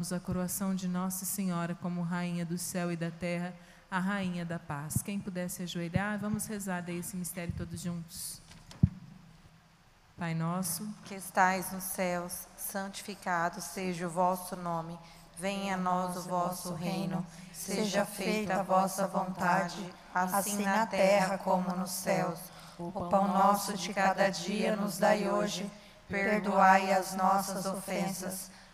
a coroação de Nossa Senhora como Rainha do céu e da terra, a Rainha da paz. Quem pudesse ajoelhar, vamos rezar daí esse mistério todos juntos. Pai nosso, que estais nos céus, santificado seja o vosso nome. Venha a nós o vosso reino. Seja feita a vossa vontade, assim na terra como nos céus. O pão nosso de cada dia nos dai hoje. Perdoai as nossas ofensas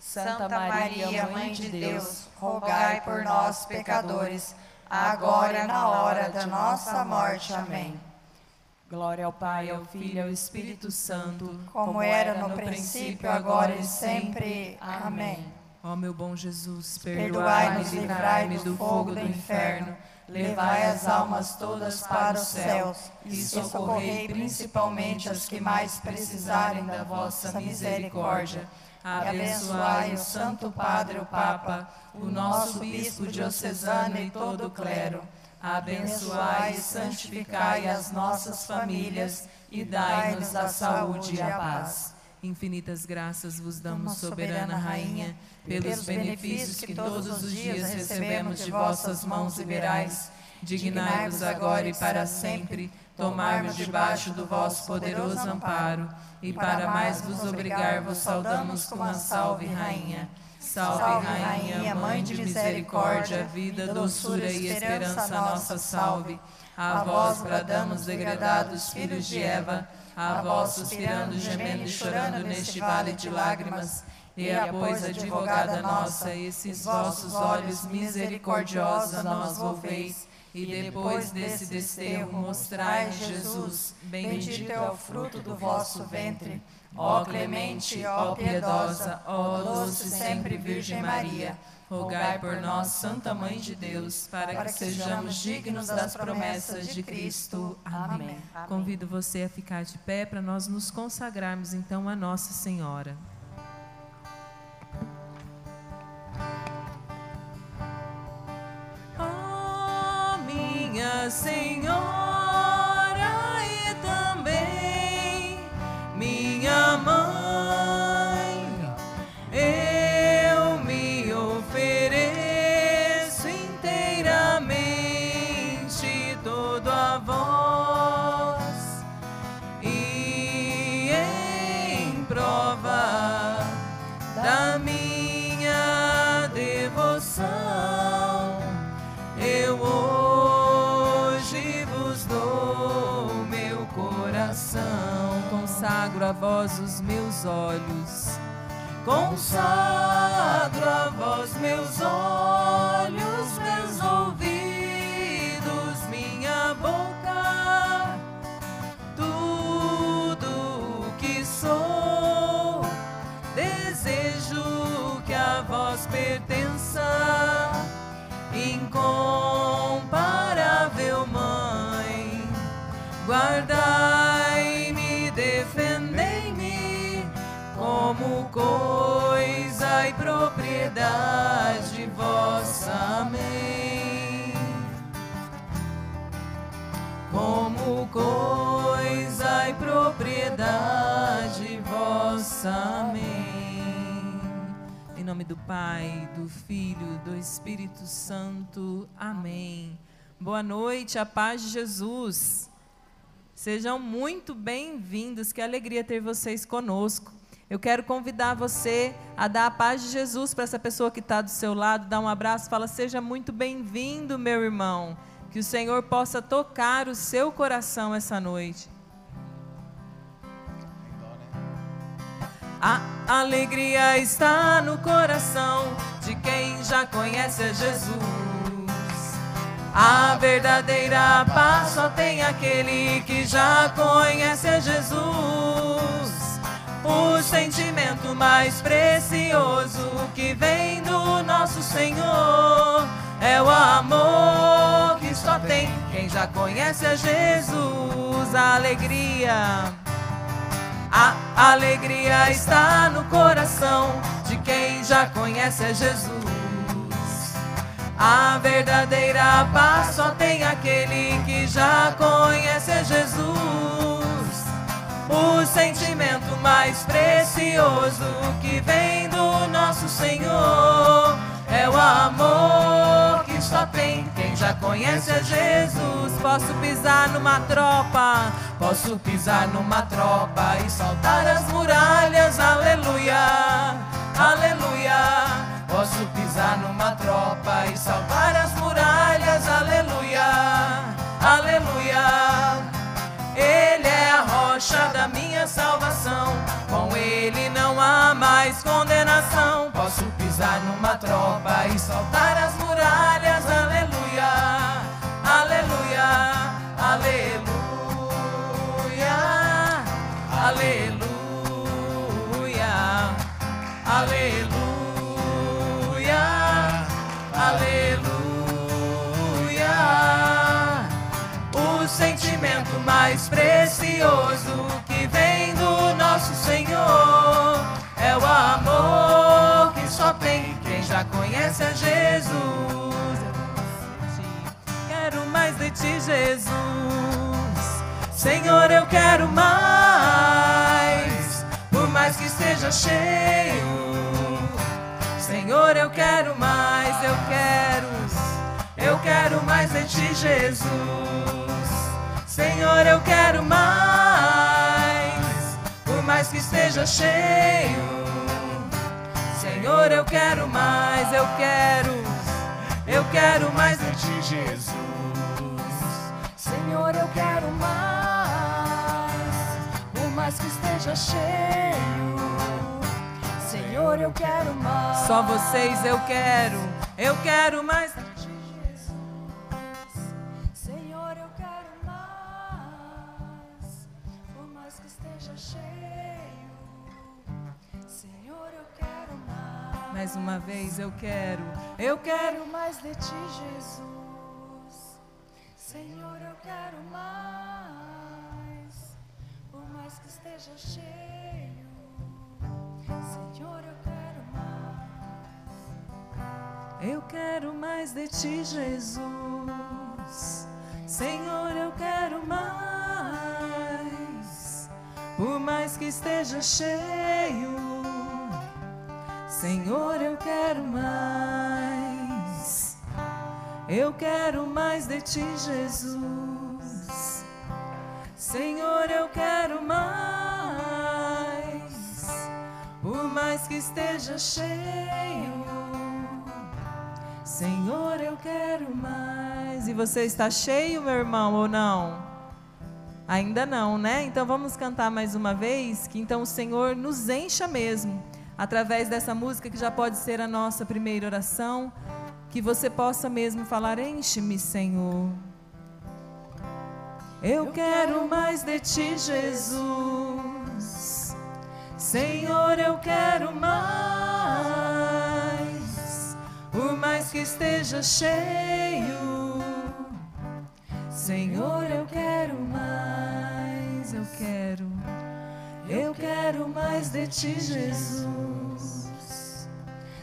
Santa Maria, Mãe de Deus, rogai por nós, pecadores, agora e na hora da nossa morte. Amém. Glória ao Pai, ao Filho e ao Espírito Santo, como era no princípio, agora e sempre. Amém. Ó meu bom Jesus, perdoai-me e livrai-me do fogo do inferno, levai as almas todas para os céus e socorrei principalmente as que mais precisarem da vossa misericórdia abençoai o Santo Padre, o Papa, o nosso Bispo diocesano e todo o clero. Abençoai e santificai as nossas famílias e dai-nos a saúde e a paz. Infinitas graças vos damos, soberana Rainha, pelos benefícios que todos os dias recebemos de vossas mãos liberais. Dignai-vos agora e para sempre tomar-nos debaixo do vosso poderoso amparo e para mais vos obrigar, vos saudamos com uma salve, Rainha. Salve, Rainha, Mãe de misericórdia, vida, doçura e esperança nossa, salve. A vós bradamos, degradados filhos de Eva, a vós suspirando, gemendo e chorando neste vale de lágrimas. E a pois, advogada nossa, esses vossos olhos misericordiosos a nós volveis, e depois desse desterro mostrai Jesus, bendito é o fruto do vosso ventre. Ó clemente, ó piedosa, ó doce sempre Virgem Maria, rogai por nós, Santa Mãe de Deus, para, para que, que sejamos dignos das promessas de Cristo. Amém. Amém. Convido você a ficar de pé para nós nos consagrarmos então a Nossa Senhora. Minha Espírito Santo. Amém. Boa noite, a paz de Jesus. Sejam muito bem-vindos, que alegria ter vocês conosco. Eu quero convidar você a dar a paz de Jesus para essa pessoa que está do seu lado, dar um abraço, fala: seja muito bem-vindo, meu irmão. Que o Senhor possa tocar o seu coração essa noite. A alegria está no coração de quem já conhece a Jesus. A verdadeira paz só tem aquele que já conhece a Jesus. O sentimento mais precioso que vem do nosso Senhor é o amor que só tem quem já conhece a Jesus. A alegria, a alegria está no coração de quem já conhece a Jesus. A verdadeira paz só tem aquele que já conhece Jesus o sentimento mais precioso que vem do nosso Senhor. É o amor que só tem quem já conhece a Jesus. Posso pisar numa tropa, posso pisar numa tropa e saltar as muralhas, aleluia, aleluia. Posso pisar numa tropa e saltar as muralhas, aleluia, aleluia. Ele é a rocha da minha salvação. Com Ele não há mais condenação. Posso pisar numa tropa e saltar as muralhas. Aleluia, aleluia, aleluia, aleluia, aleluia, aleluia. sentimento mais precioso tem quem já conhece a Jesus. Quero mais de ti, Jesus. Senhor, eu quero mais. Por mais que esteja cheio. Senhor, eu quero mais, eu quero. Eu quero mais de ti, Jesus. Senhor, eu quero mais, por mais que esteja cheio. Senhor, eu quero mais, eu quero, eu quero mais de ti, Jesus. Senhor, eu quero mais, por mais que esteja cheio. Senhor, Senhor, eu quero mais. Só vocês eu quero. Eu quero mais. Mais. Uma vez eu quero. Eu quero mais de ti, Jesus. Senhor, eu quero mais. Por mais que esteja cheio. Senhor, eu quero mais. Eu quero mais de ti, Jesus. Senhor, eu quero mais. Por mais que esteja cheio. Senhor, eu quero mais. Eu quero mais de ti, Jesus. Senhor, eu quero mais. Por mais que esteja cheio. Senhor, eu quero mais. E você está cheio, meu irmão, ou não? Ainda não, né? Então vamos cantar mais uma vez, que então o Senhor nos encha mesmo, através dessa música que já pode ser a nossa primeira oração, que você possa mesmo falar: Enche-me, Senhor. Eu quero mais de ti, Jesus. Senhor, eu quero mais. Por mais que esteja cheio. Senhor, eu quero mais. Eu quero. Eu quero mais de ti, Jesus.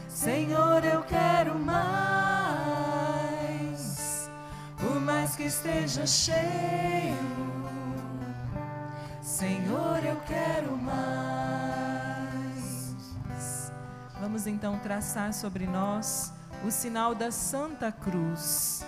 Senhor, eu quero mais. Por mais que esteja cheio. Senhor, eu quero mais. Vamos então traçar sobre nós o sinal da Santa Cruz.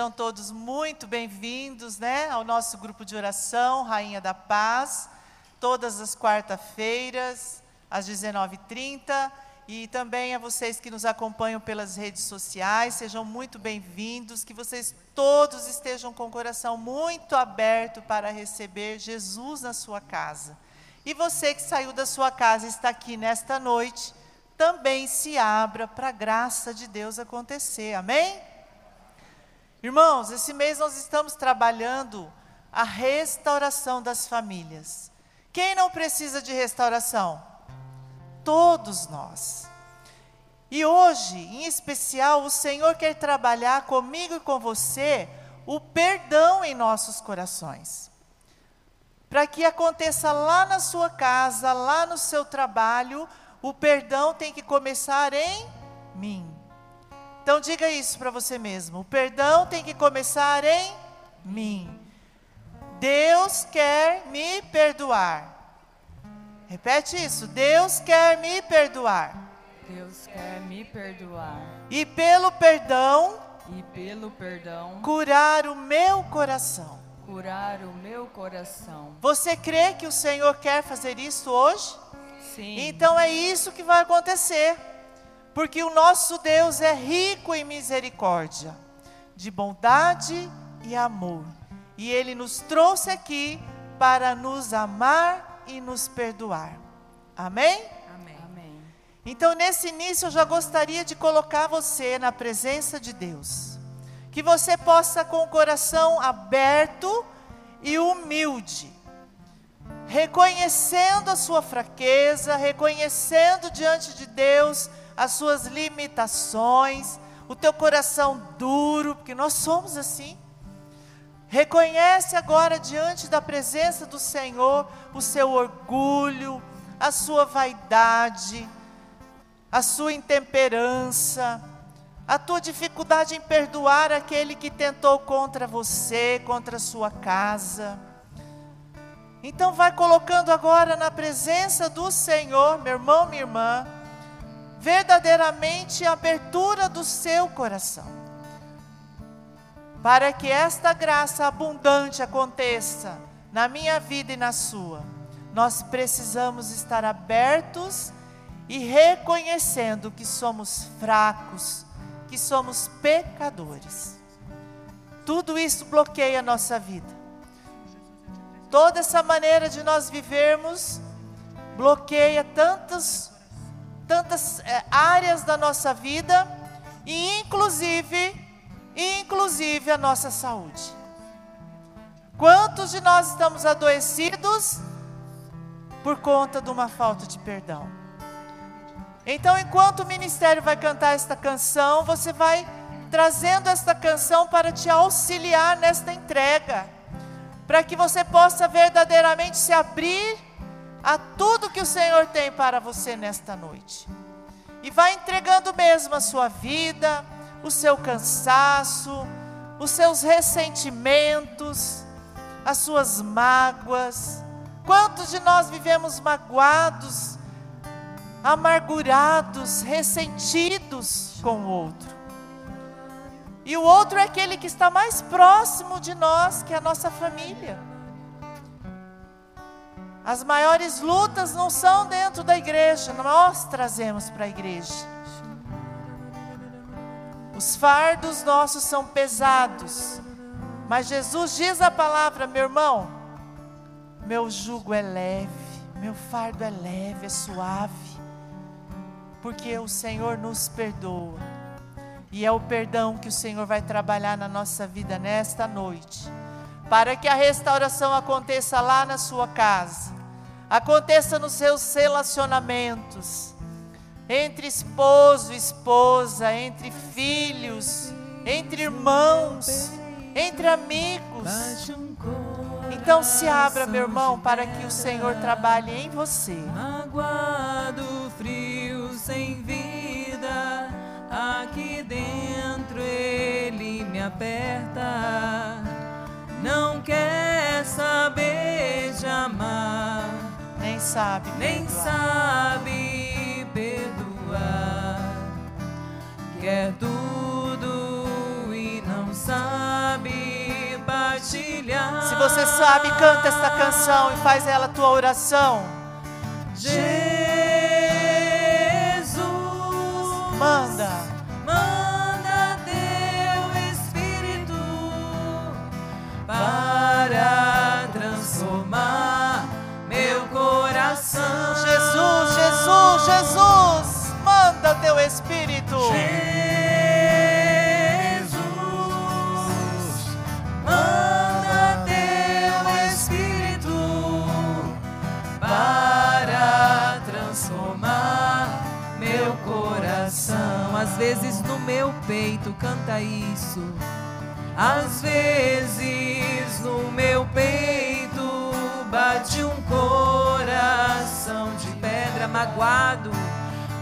Sejam todos muito bem-vindos, né, ao nosso grupo de oração Rainha da Paz, todas as quarta-feiras às 19h30 e também a vocês que nos acompanham pelas redes sociais, sejam muito bem-vindos, que vocês todos estejam com o coração muito aberto para receber Jesus na sua casa. E você que saiu da sua casa e está aqui nesta noite, também se abra para a graça de Deus acontecer. Amém? Irmãos, esse mês nós estamos trabalhando a restauração das famílias. Quem não precisa de restauração? Todos nós. E hoje, em especial, o Senhor quer trabalhar comigo e com você o perdão em nossos corações. Para que aconteça lá na sua casa, lá no seu trabalho, o perdão tem que começar em mim. Então diga isso para você mesmo. O perdão tem que começar em mim. Deus quer me perdoar. Repete isso. Deus quer me perdoar. Deus quer me perdoar. E pelo perdão, e pelo perdão curar o meu coração. Curar o meu coração. Você crê que o Senhor quer fazer isso hoje? Sim. Então é isso que vai acontecer. Porque o nosso Deus é rico em misericórdia, de bondade e amor. E ele nos trouxe aqui para nos amar e nos perdoar. Amém? Amém. Amém. Então, nesse início, eu já gostaria de colocar você na presença de Deus. Que você possa, com o coração aberto e humilde, reconhecendo a sua fraqueza, reconhecendo diante de Deus as suas limitações, o teu coração duro, porque nós somos assim. Reconhece agora diante da presença do Senhor o seu orgulho, a sua vaidade, a sua intemperança, a tua dificuldade em perdoar aquele que tentou contra você, contra a sua casa. Então vai colocando agora na presença do Senhor, meu irmão, minha irmã, verdadeiramente a abertura do seu coração para que esta graça abundante aconteça na minha vida e na sua, nós precisamos estar abertos e reconhecendo que somos fracos, que somos pecadores. Tudo isso bloqueia a nossa vida. Toda essa maneira de nós vivermos bloqueia tantas, tantas é, áreas da nossa vida e, inclusive, inclusive a nossa saúde. Quantos de nós estamos adoecidos por conta de uma falta de perdão? Então, enquanto o ministério vai cantar esta canção, você vai trazendo esta canção para te auxiliar nesta entrega, para que você possa verdadeiramente se abrir a tudo que o Senhor tem para você nesta noite. E vai entregando mesmo a sua vida, o seu cansaço, os seus ressentimentos, as suas mágoas. Quantos de nós vivemos magoados, amargurados, ressentidos com o outro? E o outro é aquele que está mais próximo de nós, que é a nossa família. As maiores lutas não são dentro da igreja, nós trazemos para a igreja. Os fardos nossos são pesados. Mas Jesus diz a palavra, meu irmão, meu jugo é leve, meu fardo é leve, é suave. Porque o Senhor nos perdoa. E é o perdão que o Senhor vai trabalhar na nossa vida nesta noite. Para que a restauração aconteça lá na sua casa, aconteça nos seus relacionamentos entre esposo e esposa, entre filhos, entre irmãos, entre amigos. Então se abra, meu irmão, para que o Senhor trabalhe em você. Magoado, frio, sem vida, aqui dentro ele me aperta. Não quer saber de amar, nem sabe, nem sabe perdoar. Quer tudo e não sabe partilhar. Se você sabe, canta esta canção e faz ela tua oração. Jesus. Manda transformar meu coração. Jesus, Jesus, Jesus, manda teu Espírito. Jesus, manda teu Espírito para transformar meu coração. Às vezes no meu peito canta isso. Às vezes no meu peito bate um coração de pedra magoado,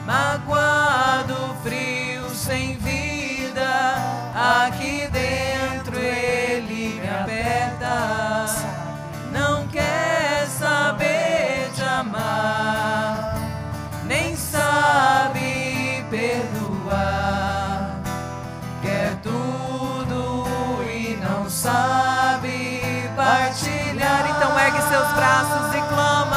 magoado, frio, sem vida. Aqui dentro ele me aperta, não quer saber de amar, seus braços e clama: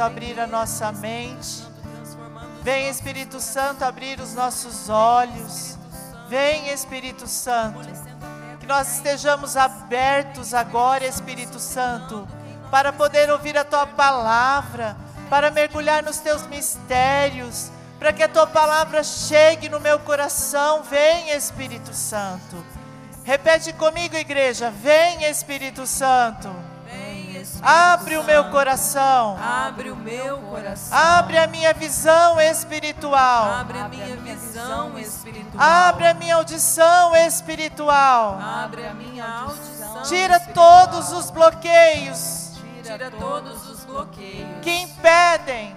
Santo, abrir a nossa mente. Vem, Espírito Santo, abrir os nossos olhos. Vem, Espírito Santo, que nós estejamos abertos agora, Espírito Santo, para poder ouvir a tua palavra, para mergulhar nos teus mistérios, para que a tua palavra chegue no meu coração. Vem, Espírito Santo. Repete comigo, igreja. Vem, Espírito Santo. Abre o meu coração. Abre o meu coração. Abre a minha visão espiritual. Abre a minha visão espiritual. Abre a minha audição espiritual. Abre a minha audição. Tira todos os bloqueios Tira todos os bloqueios que impedem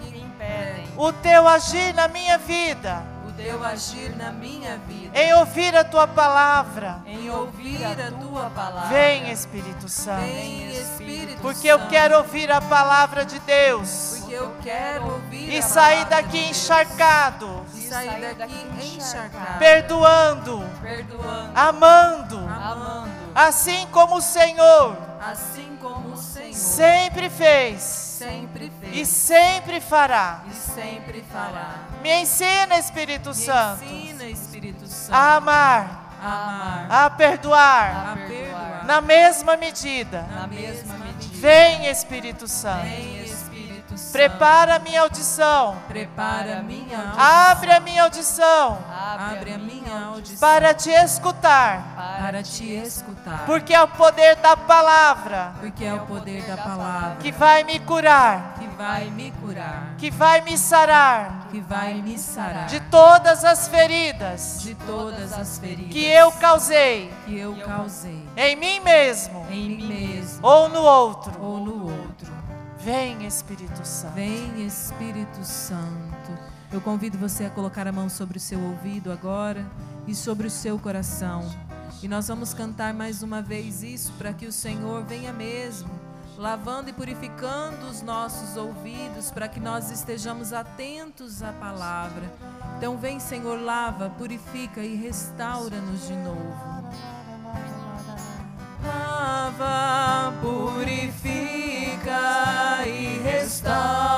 que impedem o teu agir na minha vida, teu agir na minha vida. em ouvir a tua palavra. Em ouvir a tua palavra. Vem, Espírito Santo. Vem, Espírito Porque eu Santo. quero ouvir a palavra de Deus Porque eu quero ouvir e sair daqui de encharcado, E sair daqui encharcado. perdoando, Perdoando. amando, Amando. assim como o Senhor Assim como o Senhor sempre fez sempre fez. e sempre fará. e sempre fará. Me ensina, Espírito Me Santo, ensina, Espírito Santo, a amar, a amar, a perdoar a perdoar, na mesma medida. na mesma medida. Vem, Espírito Santo. Vem, Espírito Santo. Prepara a minha audição. Prepara a minha audição. Abre a minha audição Abre a minha audição para te escutar, para te escutar. porque é o poder da palavra Porque é o poder da palavra que vai me curar, que vai me curar, que vai me sarar que vai me sarar de todas as feridas de todas as feridas que eu causei que eu causei em mim mesmo em mim mesmo ou no outro. ou no outro. Vem, Espírito Santo. Vem Espírito Santo. Eu convido você a colocar a mão sobre o seu ouvido agora e sobre o seu coração. E nós vamos cantar mais uma vez isso para que o Senhor venha mesmo, lavando e purificando os nossos ouvidos, para que nós estejamos atentos à palavra. Então, vem, Senhor, lava, purifica e restaura-nos de novo. Lava, purifica e restaura-me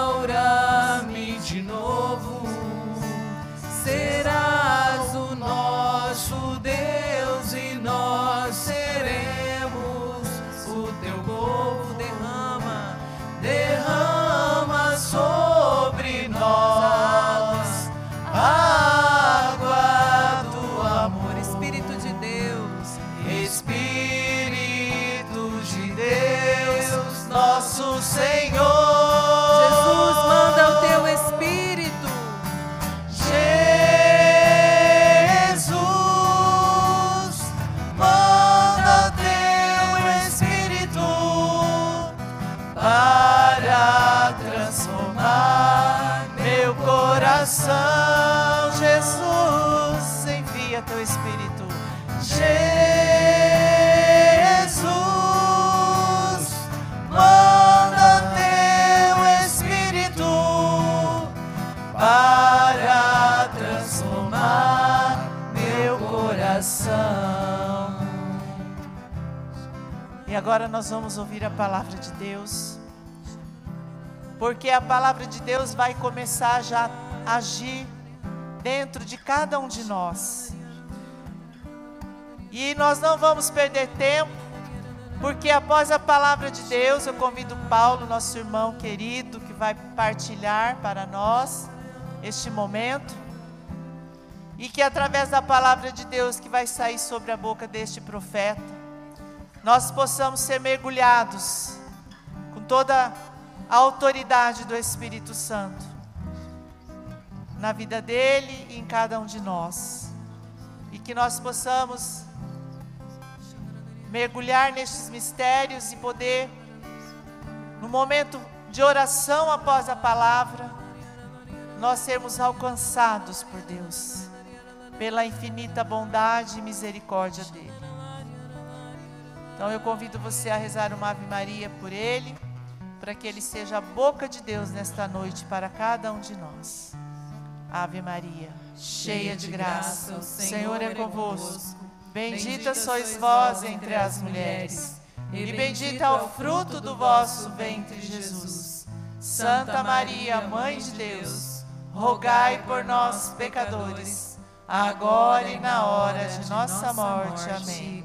agora nós vamos ouvir a palavra de Deus. Porque a palavra de Deus vai começar já a agir dentro de cada um de nós. E nós não vamos perder tempo, porque após a palavra de Deus, eu convido Paulo, nosso irmão querido, que vai partilhar para nós este momento. E que através da palavra de Deus que vai sair sobre a boca deste profeta, nós possamos ser mergulhados com toda a autoridade do Espírito Santo na vida dele e em cada um de nós. E que nós possamos mergulhar nestes mistérios e poder, no momento de oração após a palavra, nós sermos alcançados por Deus, pela infinita bondade e misericórdia dele. Então eu convido você a rezar uma Ave Maria por ele, para que ele seja a boca de Deus nesta noite para cada um de nós. Ave Maria, cheia de graça, o Senhor é convosco. Bendita sois vós entre as mulheres, e bendito é o fruto do vosso ventre, Jesus. Santa Maria, Mãe de Deus, rogai por nós, pecadores, agora e na hora de nossa morte. Amém.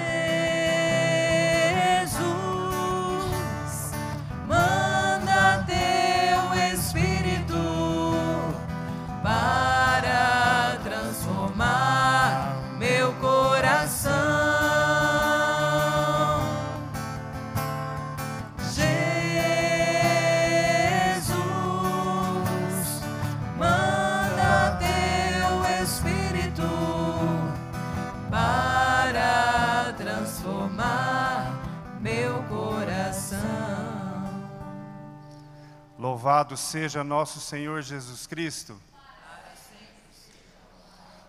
Louvado seja nosso Senhor Jesus Cristo.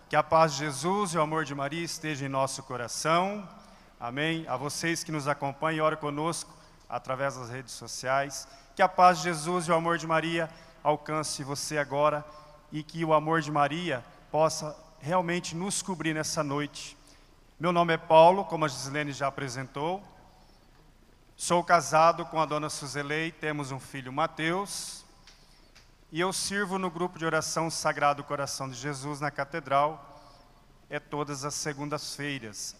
Que a paz de Jesus e o amor de Maria esteja em nosso coração. Amém. A vocês que nos acompanham e oram conosco através das redes sociais. Que a paz de Jesus e o amor de Maria alcance você agora e que o amor de Maria possa realmente nos cobrir nessa noite. Meu nome é Paulo, como a Gislene já apresentou. Sou casado com a dona Suzelei, temos um filho Mateus, e eu sirvo no grupo de oração Sagrado Coração de Jesus na Catedral, é todas as segundas-feiras,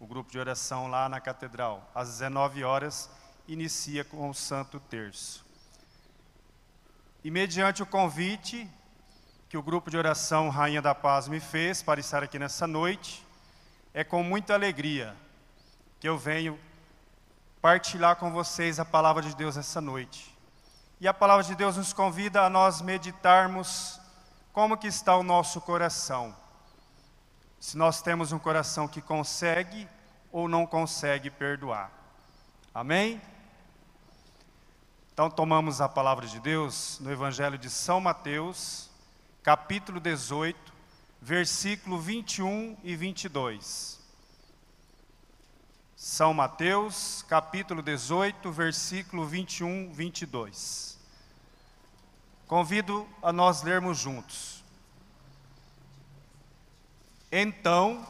o grupo de oração lá na Catedral, às 19 horas, inicia com o Santo Terço. E mediante o convite que o grupo de oração Rainha da Paz me fez para estar aqui nessa noite, é com muita alegria que eu venho partilhar com vocês a palavra de Deus essa noite. E a palavra de Deus nos convida a nós meditarmos como que está o nosso coração. Se nós temos um coração que consegue ou não consegue perdoar. Amém? Então tomamos a palavra de Deus no Evangelho de São Mateus, capítulo 18, versículo 21 e 22. São Mateus, capítulo 18, versículo 21, 22. Convido a nós lermos juntos. Então,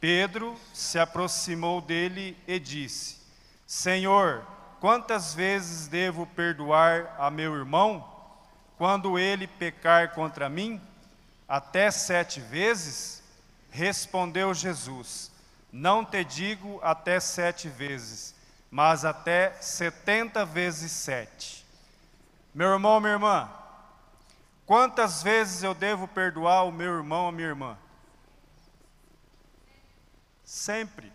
Pedro se aproximou dele e disse: Senhor, quantas vezes devo perdoar a meu irmão quando ele pecar contra mim? Até sete vezes? Respondeu Jesus não te digo até sete vezes, mas até setenta vezes sete. Meu irmão, minha irmã, quantas vezes eu devo perdoar o meu irmão ou minha irmã? Sempre.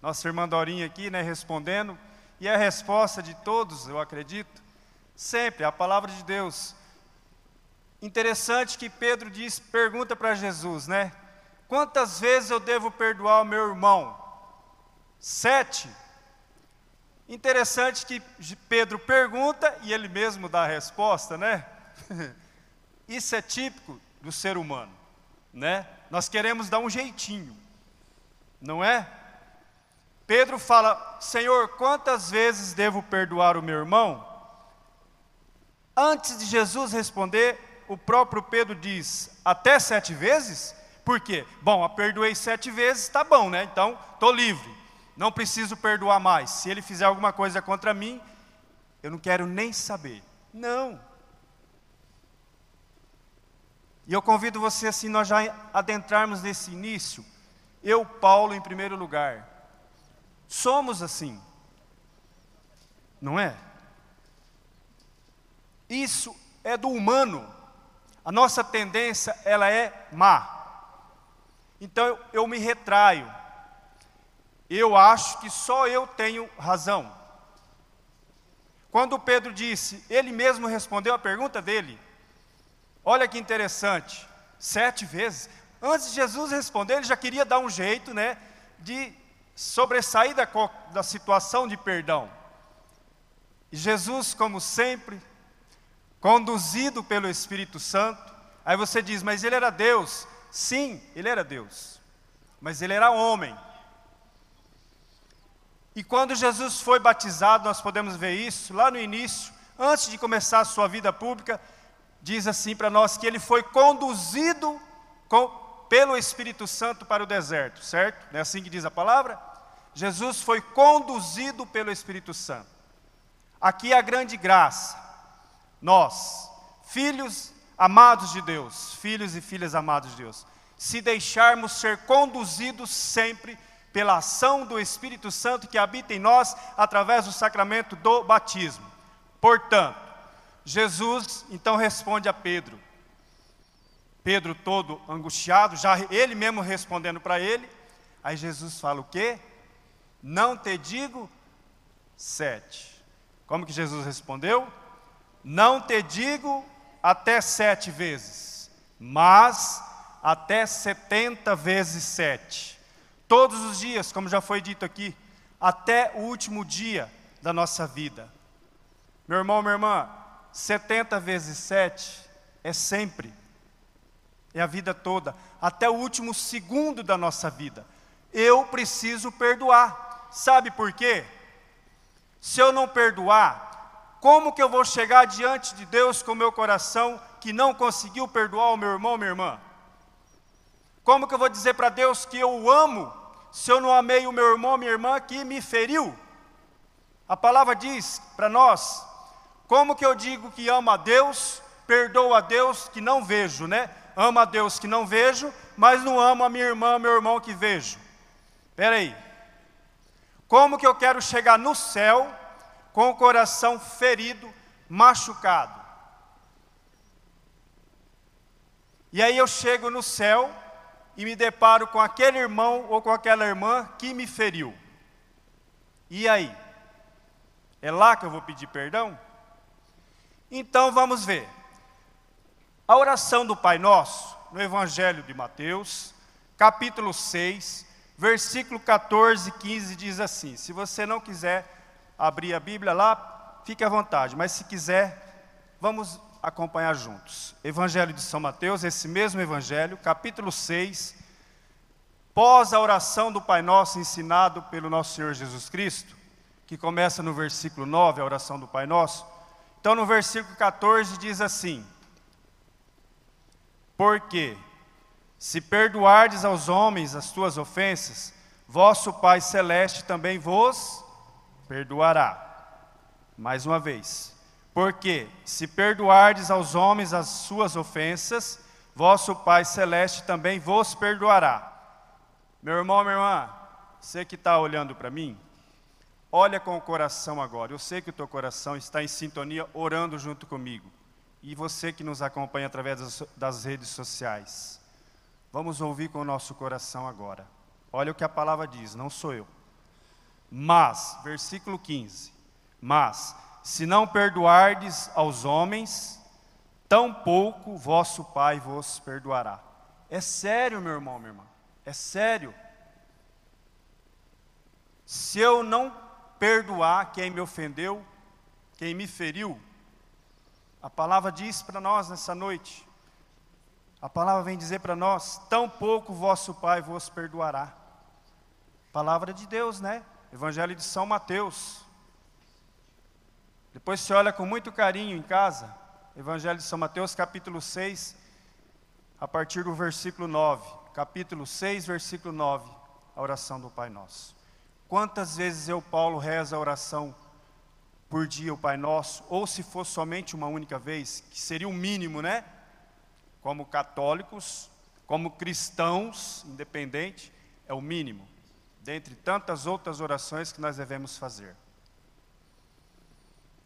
Nossa irmã Dorinha aqui, né, respondendo, e a resposta de todos, eu acredito, sempre, a palavra de Deus. Interessante que Pedro diz, pergunta para Jesus, né? Quantas vezes eu devo perdoar o meu irmão? Sete. Interessante que Pedro pergunta e ele mesmo dá a resposta, né? Isso é típico do ser humano, né? Nós queremos dar um jeitinho, não é? Pedro fala: Senhor, quantas vezes devo perdoar o meu irmão? Antes de Jesus responder, o próprio Pedro diz: Até sete vezes? Por quê? Bom, a perdoei sete vezes, está bom, né? Então, estou livre. Não preciso perdoar mais. Se ele fizer alguma coisa contra mim, eu não quero nem saber. Não. E eu convido você, assim, nós já adentrarmos nesse início. Eu, Paulo, em primeiro lugar. Somos assim. Não é? Isso é do humano. A nossa tendência, ela é má. Então eu, me retraio. Eu acho que só eu tenho razão. Quando Pedro disse, ele mesmo respondeu a pergunta dele. Olha que interessante, sete vezes. Antes de Jesus responder, ele já queria dar um jeito, né, de sobressair da, da situação de perdão. Jesus, como sempre, conduzido pelo Espírito Santo, aí você diz, mas ele era Deus. Sim, ele era Deus, mas ele era homem. E quando Jesus foi batizado, nós podemos ver isso lá no início, antes de começar a sua vida pública, diz assim para nós que ele foi conduzido com, pelo Espírito Santo para o deserto, certo? Não é assim que diz a palavra? Jesus foi conduzido pelo Espírito Santo. Aqui é a grande graça. Nós, filhos amados de Deus, filhos e filhas amados de Deus, se deixarmos ser conduzidos sempre pela ação do Espírito Santo que habita em nós através do sacramento do batismo. Portanto, Jesus então responde a Pedro. Pedro todo angustiado, já ele mesmo respondendo para ele. Aí Jesus fala o quê? Não te digo sete. Como que Jesus respondeu? Não te digo até sete vezes, mas até setenta vezes sete. Todos os dias, como já foi dito aqui, até o último dia da nossa vida. Meu irmão, minha irmã, 70 vezes 7 é sempre, é a vida toda, até o último segundo da nossa vida. Eu preciso perdoar. Sabe por quê? Se eu não perdoar, como que eu vou chegar diante de Deus com meu coração que não conseguiu perdoar o meu irmão, minha irmã? Como que eu vou dizer para Deus que eu o amo se eu não amei o meu irmão, minha irmã que me feriu? A palavra diz para nós: como que eu digo que amo a Deus, perdoo a Deus que não vejo, né? Amo a Deus que não vejo, mas não amo a minha irmã, meu irmão que vejo. Espera aí. Como que eu quero chegar no céu com o coração ferido, machucado. E aí eu chego no céu e me deparo com aquele irmão ou com aquela irmã que me feriu. E aí? É lá que eu vou pedir perdão? Então vamos ver. A oração do Pai Nosso, no Evangelho de Mateus, capítulo 6, versículo 14 e 15, diz assim: Se você não quiser abrir a Bíblia lá, fique à vontade, mas se quiser, vamos acompanhar juntos. Evangelho de São Mateus, esse mesmo Evangelho, capítulo 6, pós a oração do Pai Nosso ensinado pelo nosso Senhor Jesus Cristo, que começa no versículo 9, a oração do Pai Nosso. Então, no versículo 14 diz assim: Porque se perdoardes aos homens as suas ofensas, vosso Pai celeste também vos perdoará. Mais uma vez. Porque se perdoardes aos homens as suas ofensas, vosso Pai Celeste também vos perdoará. Meu irmão, minha irmã, você que está olhando para mim, olha com o coração agora. Eu sei que o teu coração está em sintonia, orando junto comigo. E você que nos acompanha através das, das redes sociais. Vamos ouvir com o nosso coração agora. Olha o que a palavra diz, não sou eu. Mas, versículo 15: Mas, se não perdoardes aos homens, tampouco vosso Pai vos perdoará. É sério, meu irmão, minha irmã, é sério. Se eu não perdoar quem me ofendeu, quem me feriu, a palavra diz para nós nessa noite, a palavra vem dizer para nós: tampouco vosso Pai vos perdoará. Palavra de Deus, né? Evangelho de São Mateus. Depois você olha com muito carinho em casa, Evangelho de São Mateus, capítulo 6, a partir do versículo 9. Capítulo 6, versículo 9, a oração do Pai Nosso. Quantas vezes eu, Paulo, rezo a oração por dia, o Pai Nosso, ou se for somente uma única vez, que seria o mínimo, né? Como católicos, como cristãos, independente, é o mínimo dentre tantas outras orações que nós devemos fazer.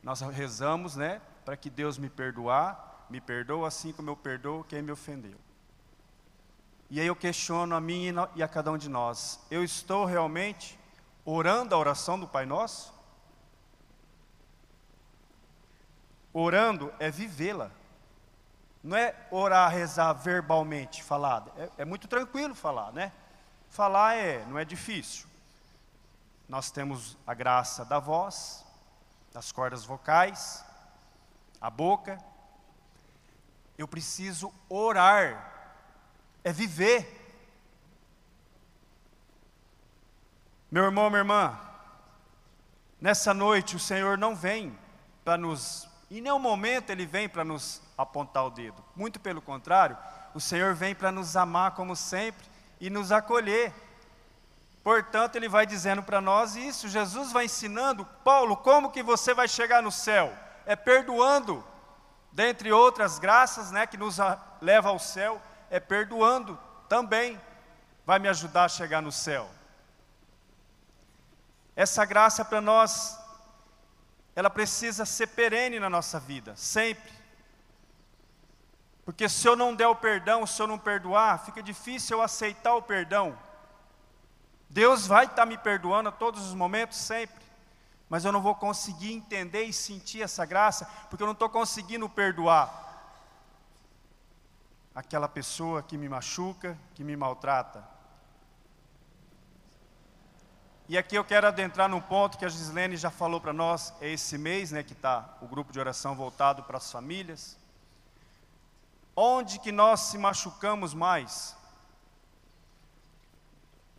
Nós rezamos, né, para que Deus me perdoar, me perdoe assim como eu perdoo quem me ofendeu. E aí eu questiono a mim e a cada um de nós: eu estou realmente orando a oração do Pai Nosso? Orando é vivê-la. Não é orar, rezar verbalmente, falar. É, é, muito tranquilo falar, né? Falar é, não é difícil. Nós temos a graça da voz, das cordas vocais, a boca. Eu preciso orar é viver. Meu irmão, minha irmã, nessa noite o Senhor não vem para nos, em nenhum momento Ele vem para nos apontar o dedo, muito pelo contrário, o Senhor vem para nos amar como sempre e nos acolher. Portanto, Ele vai dizendo para nós isso, Jesus vai ensinando, Paulo, como que você vai chegar no céu? É perdoando, dentre outras graças, né, que nos leva ao céu, é perdoando também, vai me ajudar a chegar no céu. Essa graça para nós, ela precisa ser perene na nossa vida, sempre. Porque se eu não der o perdão, se eu não perdoar, fica difícil eu aceitar o perdão. Deus vai estar tá me perdoando a todos os momentos, sempre. Mas eu não vou conseguir entender e sentir essa graça, porque eu não estou conseguindo perdoar aquela pessoa que me machuca, que me maltrata. E aqui eu quero adentrar num ponto que a Gislene já falou para nós, é esse mês, né, que está o grupo de oração voltado para as famílias. Onde que nós se machucamos mais?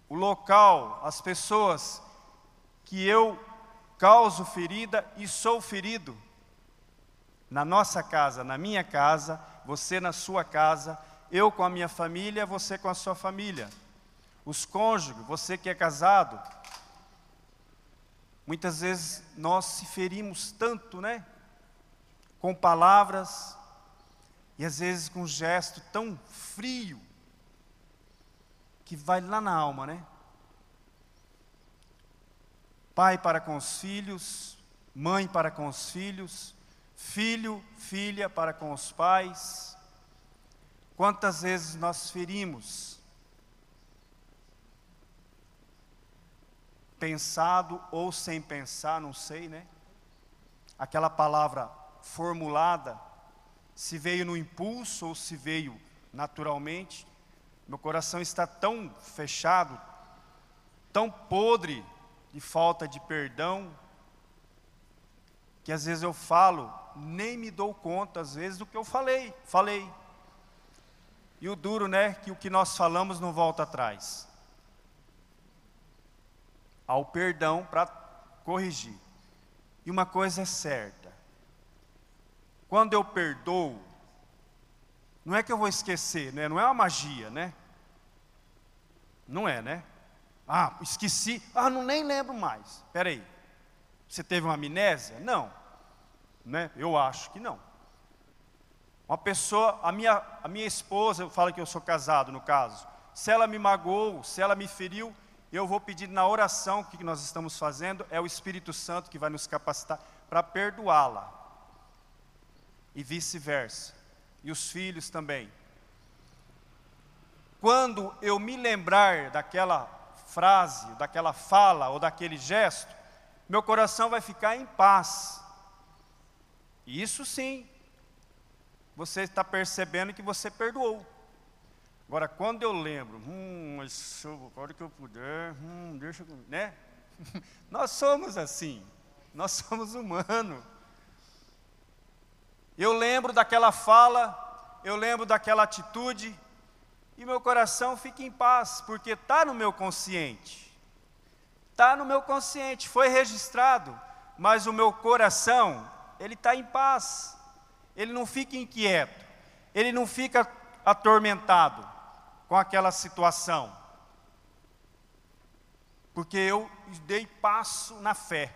O local, as pessoas que eu causo ferida e sou ferido. Na nossa casa, na minha casa, você na sua casa, eu com a minha família, você com a sua família. Os cônjuges, você que é casado. Muitas vezes nós se ferimos tanto, né? Com palavras e às vezes com um gesto tão frio que vai lá na alma, né? Pai para com os filhos, mãe para com os filhos, filho, filha para com os pais. Quantas vezes nós ferimos, pensado ou sem pensar, não sei, né? Aquela palavra formulada, se veio no impulso ou se veio naturalmente. Meu coração está tão fechado, tão podre de falta de perdão, que às vezes eu falo nem me dou conta, às vezes, do que eu falei. Falei. E o duro, né, que o que nós falamos não volta atrás. Ao perdão para corrigir. E uma coisa é certa: quando eu perdoo, não é que eu vou esquecer, né? não é uma magia, né? Não é, né? Ah, esqueci, ah, não nem lembro mais. Espera aí, você teve uma amnésia? Não. Né? Eu acho que não. Uma pessoa, a minha, a minha esposa, eu falo que eu sou casado no caso, se ela me magoou, se ela me feriu, eu vou pedir na oração que nós estamos fazendo, é o Espírito Santo que vai nos capacitar para perdoá-la. E vice-versa. E os filhos também. Quando eu me lembrar daquela frase, daquela fala ou daquele gesto, meu coração vai ficar em paz. Isso sim, você está percebendo que você perdoou. Agora, quando eu lembro, hum, mas agora que eu puder, hum, deixa. Né? Nós somos assim, nós somos humanos. Eu lembro daquela fala, eu lembro daquela atitude, e meu coração fica em paz, porque está no meu consciente. Está no meu consciente, foi registrado, mas o meu coração ele está em paz, ele não fica inquieto, ele não fica atormentado com aquela situação, porque eu dei passo na fé,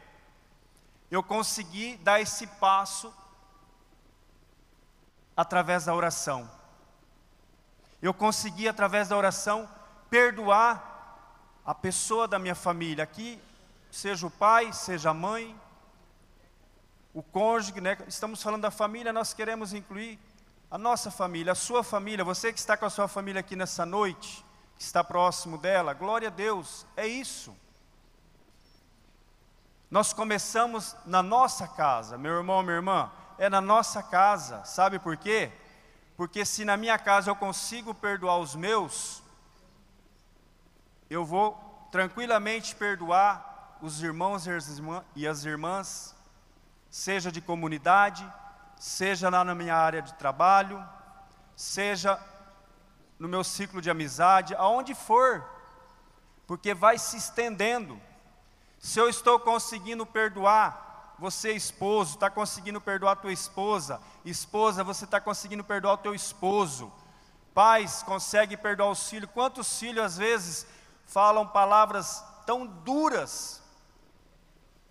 eu consegui dar esse passo através da oração, eu consegui através da oração perdoar a pessoa da minha família, aqui, seja o pai, seja a mãe, o cônjuge, né? estamos falando da família, nós queremos incluir A nossa família, a sua família, você que está com a sua família aqui nessa noite, que está próximo dela, glória a Deus, é isso. Nós começamos na nossa casa, meu irmão, minha irmã, é na nossa casa, sabe por quê? Porque se na minha casa eu consigo perdoar os meus, eu vou tranquilamente perdoar os irmãos e as irmãs, seja de comunidade, seja lá na minha área de trabalho, seja no meu ciclo de amizade, aonde for, porque vai se estendendo. Se eu estou conseguindo perdoar, você esposo, está conseguindo perdoar a tua esposa, esposa, você está conseguindo perdoar o teu esposo, pais, consegue perdoar os filhos, quantos filhos às vezes falam palavras tão duras,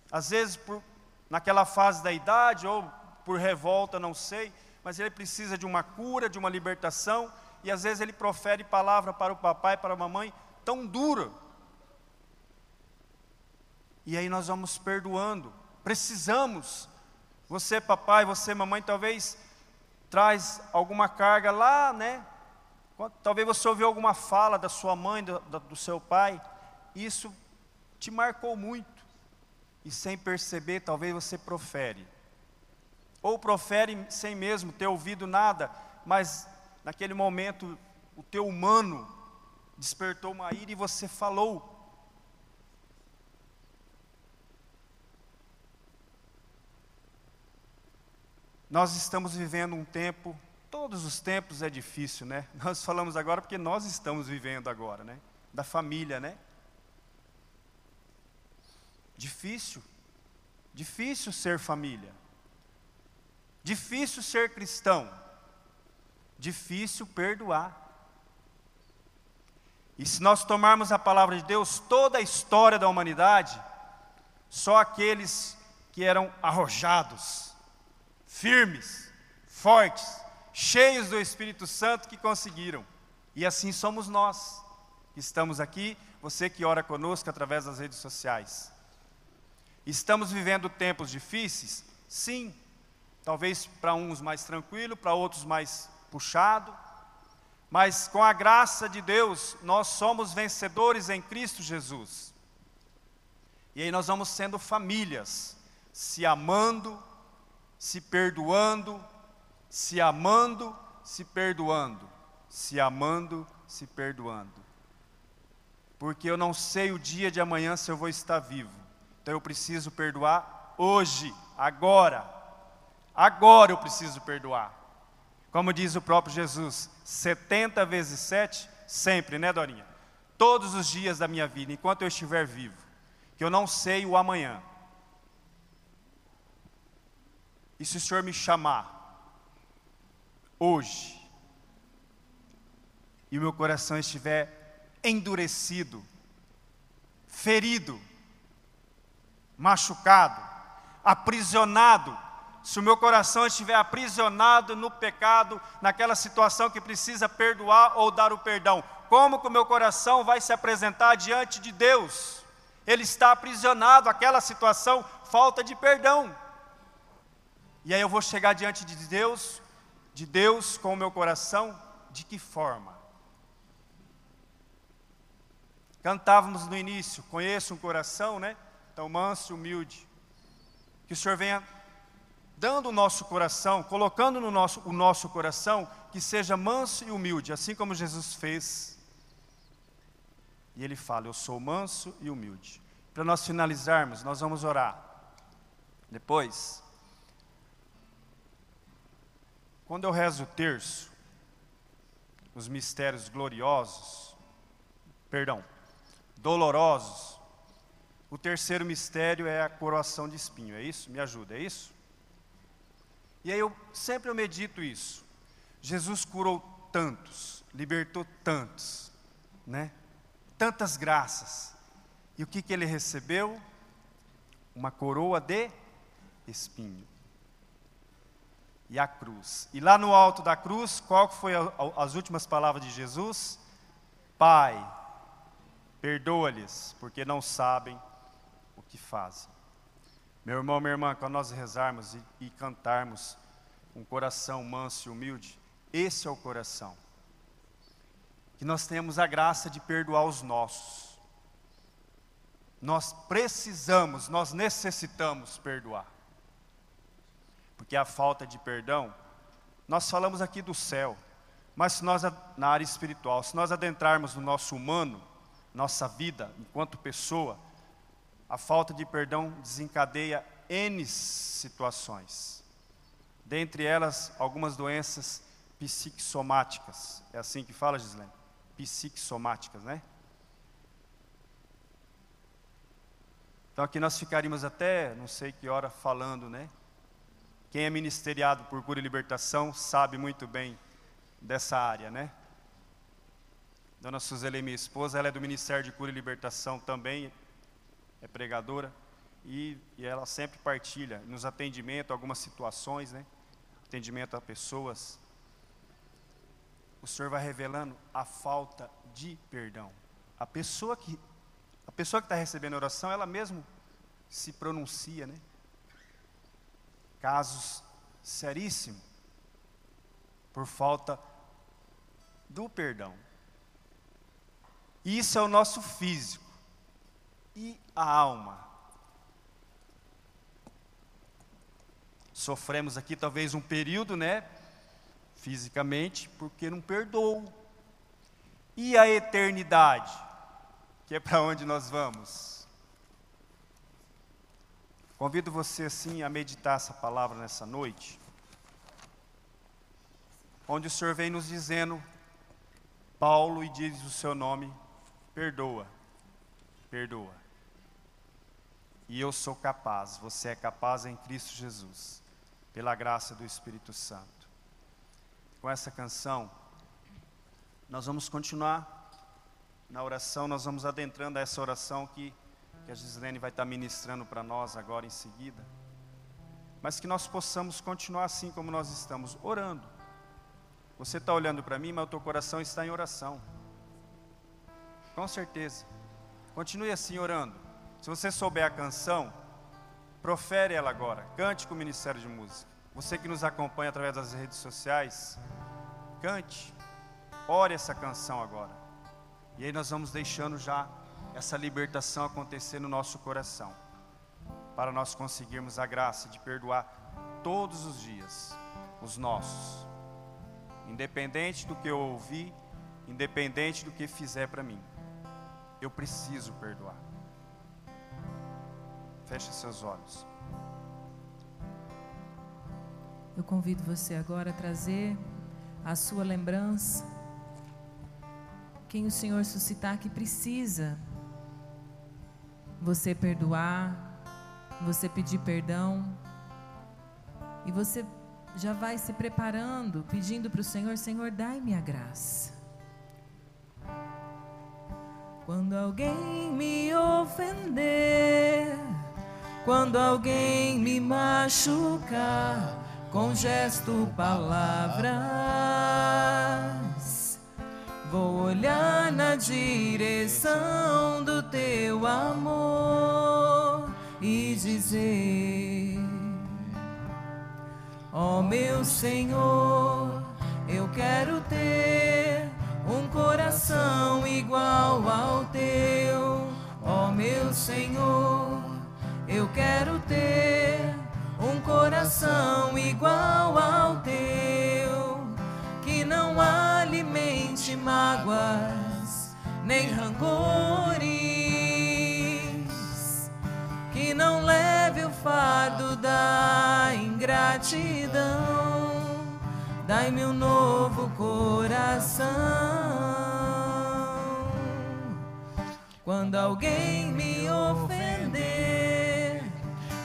às vezes por, naquela fase da idade, ou por revolta, não sei, mas ele precisa de uma cura, de uma libertação, e às vezes ele profere palavra para o papai, para a mamãe, tão dura, e aí nós vamos perdoando. Precisamos. Você, papai, você, mamãe, talvez traz alguma carga lá, né? Talvez você ouviu alguma fala da sua mãe, do, do seu pai. Isso te marcou muito. E sem perceber, talvez você profere. Ou profere sem mesmo ter ouvido nada, mas naquele momento o teu humano despertou uma ira e você falou. Nós estamos vivendo um tempo, todos os tempos é difícil, né? Nós falamos agora porque nós estamos vivendo agora, né? Da família, né? Difícil, difícil ser família, difícil ser cristão, difícil perdoar. E se nós tomarmos a palavra de Deus, toda a história da humanidade, só aqueles que eram arrojados, firmes, fortes, cheios do Espírito Santo que conseguiram. E assim somos nós, que estamos aqui, você que ora conosco através das redes sociais. Estamos vivendo tempos difíceis? Sim. Talvez para uns mais tranquilo, para outros mais puxado. Mas com a graça de Deus, nós somos vencedores em Cristo Jesus. E aí nós vamos sendo famílias, se amando, se perdoando, se amando, se perdoando, se amando, se perdoando. Porque eu não sei o dia de amanhã se eu vou estar vivo. Então eu preciso perdoar hoje, agora. Agora eu preciso perdoar. Como diz o próprio Jesus, 70 vezes 7, sempre, né, Dorinha? Todos os dias da minha vida, enquanto eu estiver vivo. Que eu não sei o amanhã. E se o Senhor me chamar hoje, e o meu coração estiver endurecido, ferido, machucado, aprisionado, se o meu coração estiver aprisionado no pecado, naquela situação que precisa perdoar ou dar o perdão, como que o meu coração vai se apresentar diante de Deus? Ele está aprisionado àquela situação, falta de perdão. E aí eu vou chegar diante de Deus, de Deus com o meu coração, de que forma? Cantávamos no início, conheço um coração, né? Tão manso e humilde. Que o Senhor venha dando o nosso coração, colocando no nosso, o nosso coração, que seja manso e humilde, assim como Jesus fez. E ele fala: Eu sou manso e humilde. Para nós finalizarmos, nós vamos orar. Depois, Quando eu rezo o terço, os mistérios gloriosos, perdão, dolorosos, o terceiro mistério é a coroação de espinho, é isso? Me ajuda, é isso? E aí eu sempre eu medito isso. Jesus curou tantos, libertou tantos, né? Tantas graças. E o que, que ele recebeu? Uma coroa de espinho e a cruz. E lá no alto da cruz, qual foi a, a, as últimas palavras de Jesus? Pai, perdoa-lhes, porque não sabem o que fazem. Meu irmão, minha irmã, quando nós rezarmos e, e cantarmos com coração manso e humilde, Esse é o coração. Que nós tenhamos a graça de perdoar os nossos. Nós precisamos, nós necessitamos perdoar. Porque a falta de perdão, nós falamos aqui do céu, mas se nós, na área espiritual, se nós adentrarmos no nosso humano, nossa vida enquanto pessoa, a falta de perdão desencadeia N situações. Dentre elas, algumas doenças psicossomáticas. É assim que fala, Gislene? Psicossomáticas, né? Então aqui nós ficaríamos até não sei que hora falando, né? Quem é ministeriado por cura e libertação sabe muito bem dessa área, né? Dona Suzele, minha esposa, ela é do Ministério de Cura e Libertação também, é pregadora, e, e ela sempre partilha nos atendimentos, algumas situações, né? Atendimento a pessoas. O Senhor vai revelando a falta de perdão. A pessoa que a pessoa que está recebendo a oração, ela mesmo se pronuncia, né? Casos seríssimos por falta do perdão. Isso é o nosso físico. E a alma? Sofremos aqui talvez um período, né? Fisicamente, porque não perdoou. E a eternidade? Que é para onde nós vamos? Convido você, assim, a meditar essa palavra nessa noite. Onde o Senhor vem nos dizendo, Paulo, e diz o seu nome, perdoa, perdoa. E eu sou capaz, você é capaz em Cristo Jesus, pela graça do Espírito Santo. Com essa canção, nós vamos continuar na oração, nós vamos adentrando a essa oração que, que a Gislene vai estar ministrando para nós agora em seguida. Mas que nós possamos continuar assim como nós estamos, orando. Você está olhando para mim, mas o teu coração está em oração. Com certeza. Continue assim orando. Se você souber a canção, profere ela agora. Cante com o Ministério de Música. Você que nos acompanha através das redes sociais, cante. Ore essa canção agora. E aí nós vamos deixando já essa libertação acontecer no nosso coração. Para nós conseguirmos a graça de perdoar todos os dias os nossos. Independente do que eu ouvi, independente do que fizer para mim eu preciso perdoar. Feche seus olhos. Eu convido você agora a trazer a sua lembrança. Quem o Senhor suscitar que precisa você perdoar, você pedir perdão. E você já vai se preparando, pedindo para o Senhor: Senhor, dai-me a graça. Quando alguém me ofender, quando alguém me machucar, com gesto, palavras, vou olhar na direção do teu amor e dizer: Ó oh, meu Senhor, eu quero ter um coração igual ao teu, ó meu Senhor. Eu quero ter nem rancores, que não leve o fardo da ingratidão dai-me um novo coração. Quando alguém me ofender,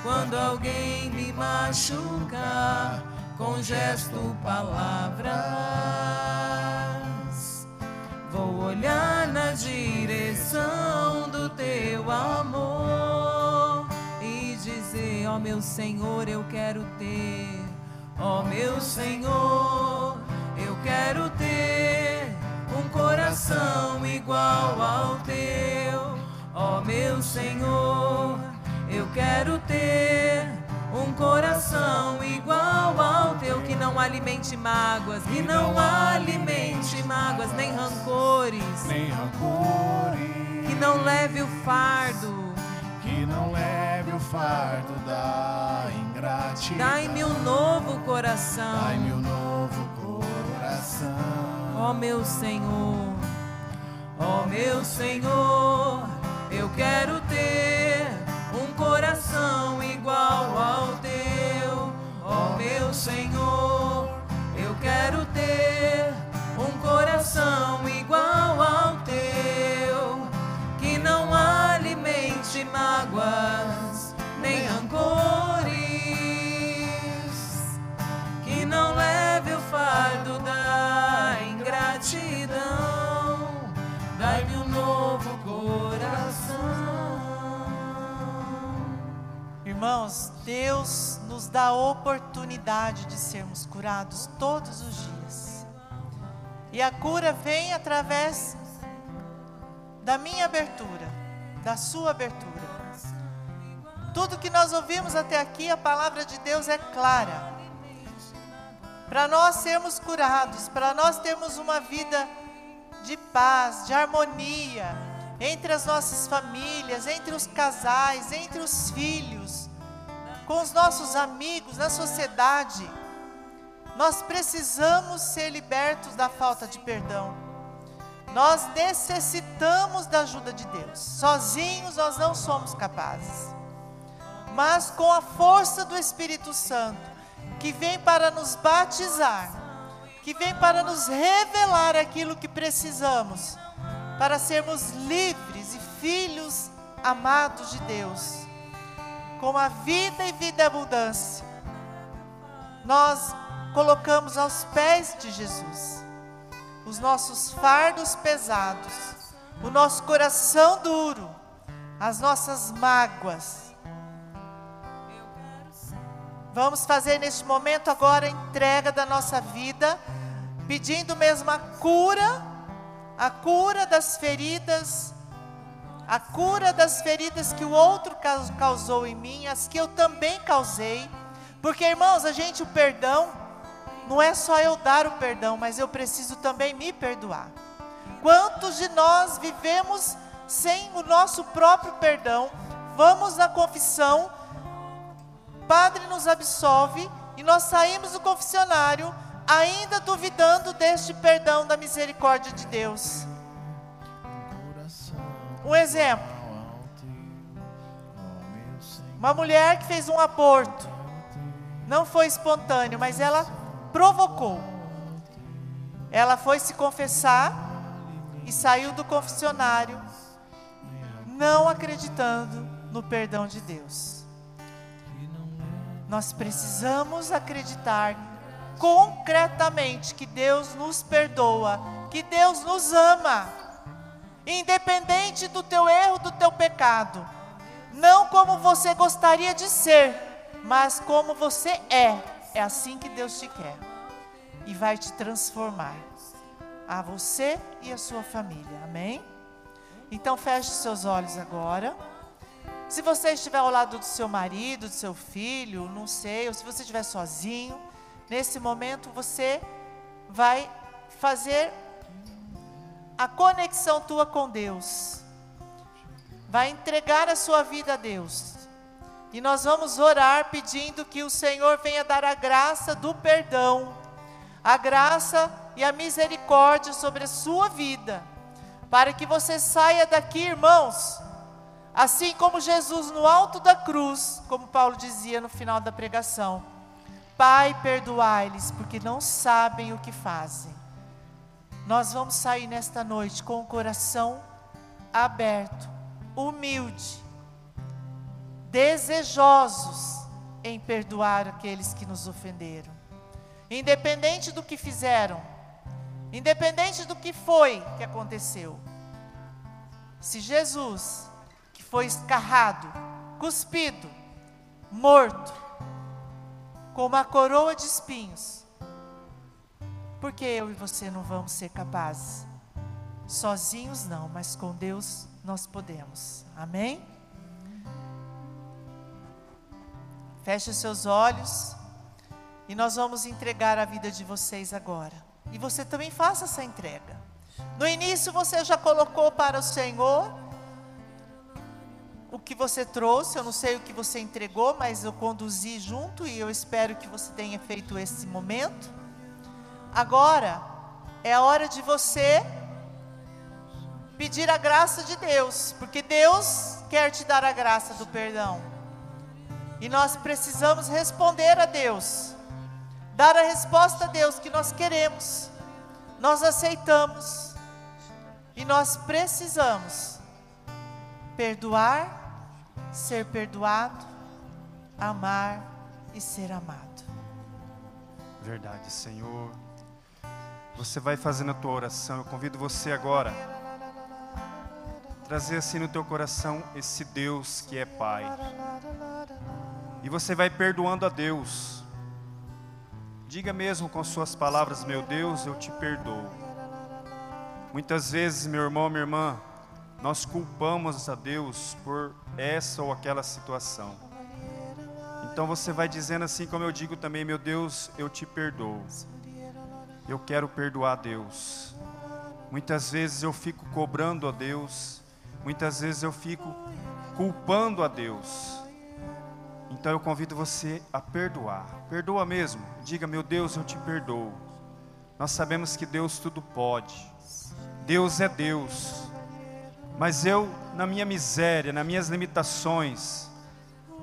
quando alguém me machucar, com gesto, palavras, vou olhar na direção do teu amor e dizer: Ó oh, meu Senhor, eu quero ter Ó oh, meu Senhor, eu quero ter um coração igual ao teu. Ó oh, meu Senhor, eu quero ter um coração igual ao teu que não alimente mágoas, que não alimente mágoas, nem rancores, nem rancores, que não leve o fardo, que não leve o fardo da ingratidão. Dai-me um novo coração, dai-me um novo coração, ó meu Senhor, ó meu Senhor, eu quero ter um coração igual ao teu, ó meu Senhor. Eu quero ter coração igual ao teu, que não alimente mágoas nem rancores, que não leve o fardo da ingratidão. Dai-me um novo coração. Irmãos, Deus nos dá a oportunidade de sermos curados todos os dias. E a cura vem através da minha abertura, da sua abertura. Tudo que nós ouvimos até aqui, a palavra de Deus é clara. Para nós sermos curados, para nós termos uma vida de paz, de harmonia entre as nossas famílias, entre os casais, entre os filhos, com os nossos amigos, na sociedade. Nós precisamos ser libertos da falta de perdão. Nós necessitamos da ajuda de Deus. Sozinhos nós não somos capazes. Mas com a força do Espírito Santo, que vem para nos batizar, que vem para nos revelar aquilo que precisamos, para sermos livres e filhos amados de Deus, com a vida e vida abundância. Nós colocamos aos pés de Jesus os nossos fardos pesados, o nosso coração duro, as nossas mágoas. Vamos fazer neste momento agora a entrega da nossa vida, pedindo mesmo a cura, a cura das feridas, a cura das feridas que o outro causou em mim, as que eu também causei. Porque, irmãos, a gente, o perdão, não é só eu dar o perdão, mas eu preciso também me perdoar. Quantos de nós vivemos sem o nosso próprio perdão? Vamos na confissão, Padre nos absolve e nós saímos do confessionário ainda duvidando deste perdão da misericórdia de Deus. Um exemplo. Uma mulher que fez um aborto. Não foi espontâneo, mas ela provocou. Ela foi se confessar e saiu do confessionário, não acreditando no perdão de Deus. Nós precisamos acreditar concretamente que Deus nos perdoa, que Deus nos ama, independente do teu erro, do teu pecado, não como você gostaria de ser, mas como você é. É assim que Deus te quer e vai te transformar a você e a sua família. Amém? Então feche seus olhos agora. Se você estiver ao lado do seu marido, do seu filho, não sei, ou se você estiver sozinho, nesse momento você vai fazer a conexão tua com Deus. Vai entregar a sua vida a Deus. E nós vamos orar pedindo que o Senhor venha dar a graça do perdão, a graça e a misericórdia sobre a sua vida, para que você saia daqui, irmãos, assim como Jesus no alto da cruz, como Paulo dizia no final da pregação: Pai, perdoai-lhes, porque não sabem o que fazem. Nós vamos sair nesta noite com o coração aberto, humilde, desejosos em perdoar aqueles que nos ofenderam. Independente do que fizeram, independente do que foi que aconteceu. Se Jesus, que foi escarrado, cuspido, morto, com uma coroa de espinhos, por que eu e você não vamos ser capazes? Sozinhos não, mas com Deus nós podemos. Amém? Feche os seus olhos. E nós vamos entregar a vida de vocês agora. E você também faça essa entrega. No início você já colocou para o Senhor o que você trouxe, eu não sei o que você entregou, mas eu conduzi junto e eu espero que você tenha feito esse momento. Agora é a hora de você pedir a graça de Deus, porque Deus quer te dar a graça do perdão. E nós precisamos responder a Deus, dar a resposta a Deus que nós queremos, nós aceitamos, e nós precisamos perdoar, ser perdoado, amar e ser amado. Verdade, Senhor. Você vai fazendo a tua oração. Eu convido você agora trazer assim no teu coração esse Deus que é Pai. E você vai perdoando a Deus. Diga mesmo com suas palavras: Meu Deus, eu te perdoo. Muitas vezes, meu irmão, minha irmã, nós culpamos a Deus por essa ou aquela situação. Então você vai dizendo assim, como eu digo também: Meu Deus, eu te perdoo. Eu quero perdoar a Deus. Muitas vezes eu fico cobrando a Deus Muitas vezes eu fico culpando a Deus. Então eu convido você a perdoar. Perdoa mesmo. Diga, meu Deus, eu te perdoo. Nós sabemos que Deus tudo pode. Deus é Deus. Mas eu, na minha miséria, nas minhas limitações,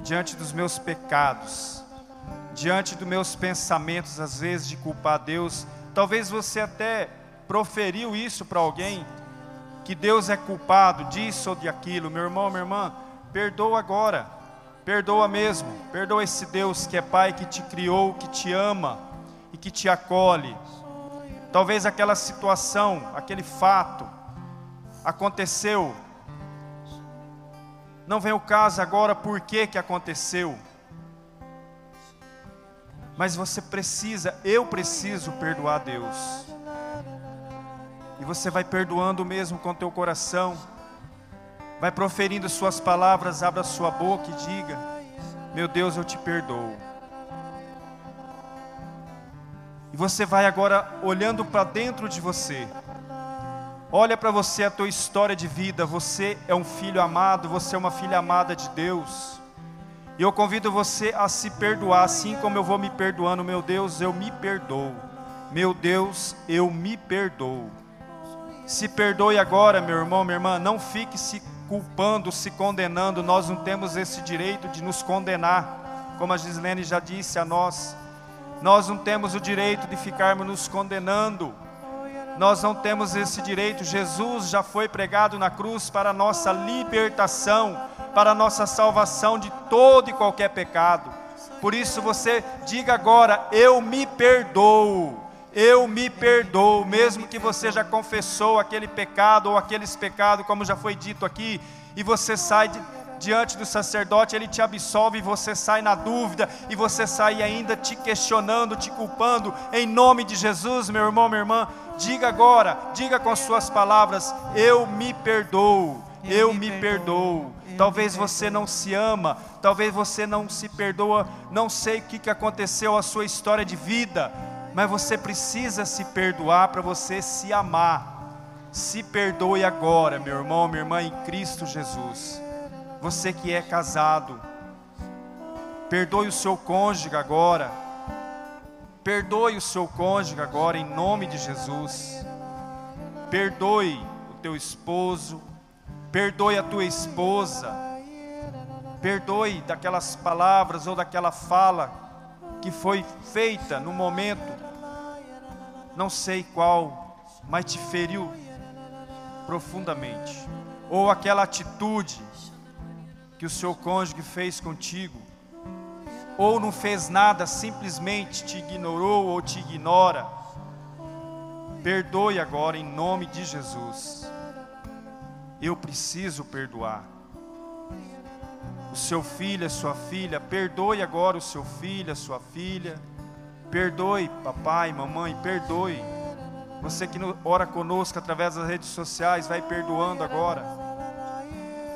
diante dos meus pecados, diante dos meus pensamentos, às vezes, de culpar Deus, talvez você até proferiu isso para alguém, que Deus é culpado disso ou de aquilo, meu irmão, minha irmã, perdoa agora, perdoa mesmo, perdoa esse Deus que é Pai, que te criou, que te ama e que te acolhe. Talvez aquela situação, aquele fato aconteceu, não vem o caso agora por que que aconteceu, mas você precisa, eu preciso perdoar Deus. E você vai perdoando mesmo com teu coração. Vai proferindo suas palavras, abra sua boca e diga: Meu Deus, eu te perdoo. E você vai agora olhando para dentro de você. Olha para você a tua história de vida. Você é um filho amado, você é uma filha amada de Deus. E eu convido você a se perdoar, assim como eu vou me perdoando. Meu Deus, eu me perdoo. Meu Deus, eu me perdoo. Se perdoe agora, meu irmão, minha irmã, não fique se culpando, se condenando. Nós não temos esse direito de nos condenar, como a Gislene já disse a nós. Nós não temos o direito de ficarmos nos condenando. Nós não temos esse direito. Jesus já foi pregado na cruz para a nossa libertação, para a nossa salvação de todo e qualquer pecado. Por isso você diga agora: Eu me perdoo eu me perdoo, mesmo que você já confessou aquele pecado ou aqueles pecados, como já foi dito aqui, e você sai de, diante do sacerdote, ele te absolve, e você sai na dúvida, e você sai ainda te questionando, te culpando, em nome de Jesus, meu irmão, minha irmã, diga agora, diga com suas palavras: Eu me perdoo, eu, eu me, perdoo. perdoo. Talvez você não se ama, talvez você não se perdoa, não sei o que, que aconteceu a sua história de vida, mas você precisa se perdoar para você se amar. Se perdoe agora, meu irmão, minha irmã, em Cristo Jesus. Você que é casado, perdoe o seu cônjuge agora. Perdoe o seu cônjuge agora, em nome de Jesus. Perdoe o teu esposo, perdoe a tua esposa. Perdoe daquelas palavras ou daquela fala que foi feita no momento não sei qual, mas te feriu profundamente. Ou aquela atitude que o seu cônjuge fez contigo, ou não fez nada, simplesmente te ignorou ou te ignora. Perdoe agora em nome de Jesus. Eu preciso perdoar. O seu filho, a sua filha, perdoe agora o seu filho, a sua filha Perdoe, papai, mamãe, perdoe. Você que ora conosco através das redes sociais, vai perdoando agora.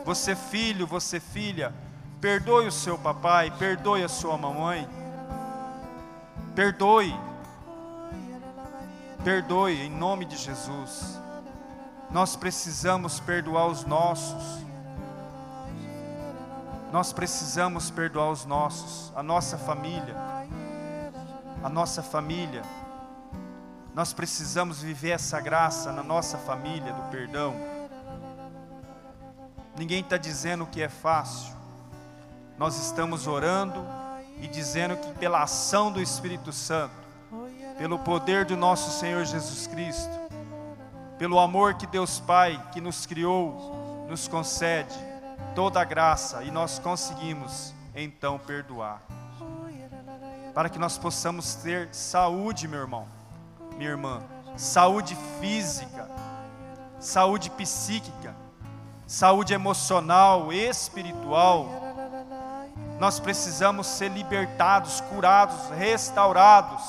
Você, filho, você, filha, perdoe o seu papai, perdoe a sua mamãe. Perdoe. Perdoe em nome de Jesus. Nós precisamos perdoar os nossos. Nós precisamos perdoar os nossos, a nossa família. A nossa família. Nós precisamos viver essa graça na nossa família do perdão. Ninguém está dizendo que é fácil. Nós estamos orando e dizendo que pela ação do Espírito Santo, pelo poder do nosso Senhor Jesus Cristo, pelo amor que Deus Pai, que nos criou, nos concede toda a graça e nós conseguimos então perdoar. Para que nós possamos ter saúde, meu irmão, minha irmã, saúde física, saúde psíquica, saúde emocional, espiritual. Nós precisamos ser libertados, curados, restaurados.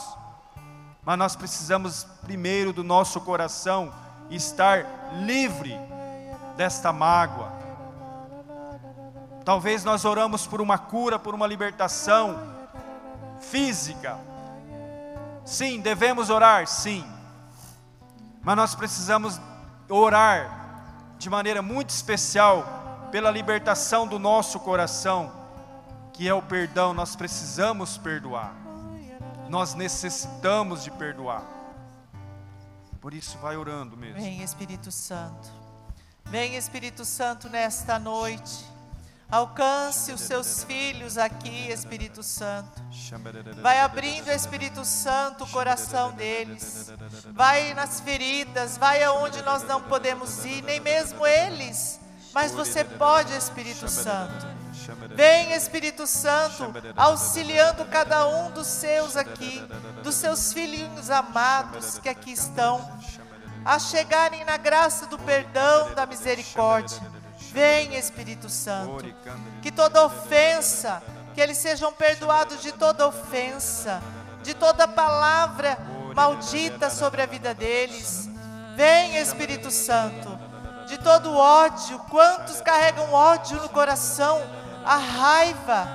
Mas nós precisamos primeiro do nosso coração estar livre desta mágoa. Talvez nós oramos por uma cura, por uma libertação física. Sim, devemos orar, sim. Mas nós precisamos orar de maneira muito especial pela libertação do nosso coração, que é o perdão. Nós precisamos perdoar. Nós necessitamos de perdoar. Por isso, vai orando mesmo. Vem, Espírito Santo. Vem, Espírito Santo, nesta noite. Alcance os seus filhos aqui, Espírito Santo. Vai abrindo, Espírito Santo, o coração deles. Vai nas feridas, vai aonde nós não podemos ir, nem mesmo eles. Mas você pode, Espírito Santo. Vem, Espírito Santo, auxiliando cada um dos seus aqui, dos seus filhinhos amados que aqui estão, a chegarem na graça do perdão, da misericórdia. Vem, Espírito Santo, que toda ofensa, que eles sejam perdoados de toda ofensa, de toda palavra maldita sobre a vida deles. Vem, Espírito Santo, de todo ódio, quantos carregam ódio no coração? a raiva,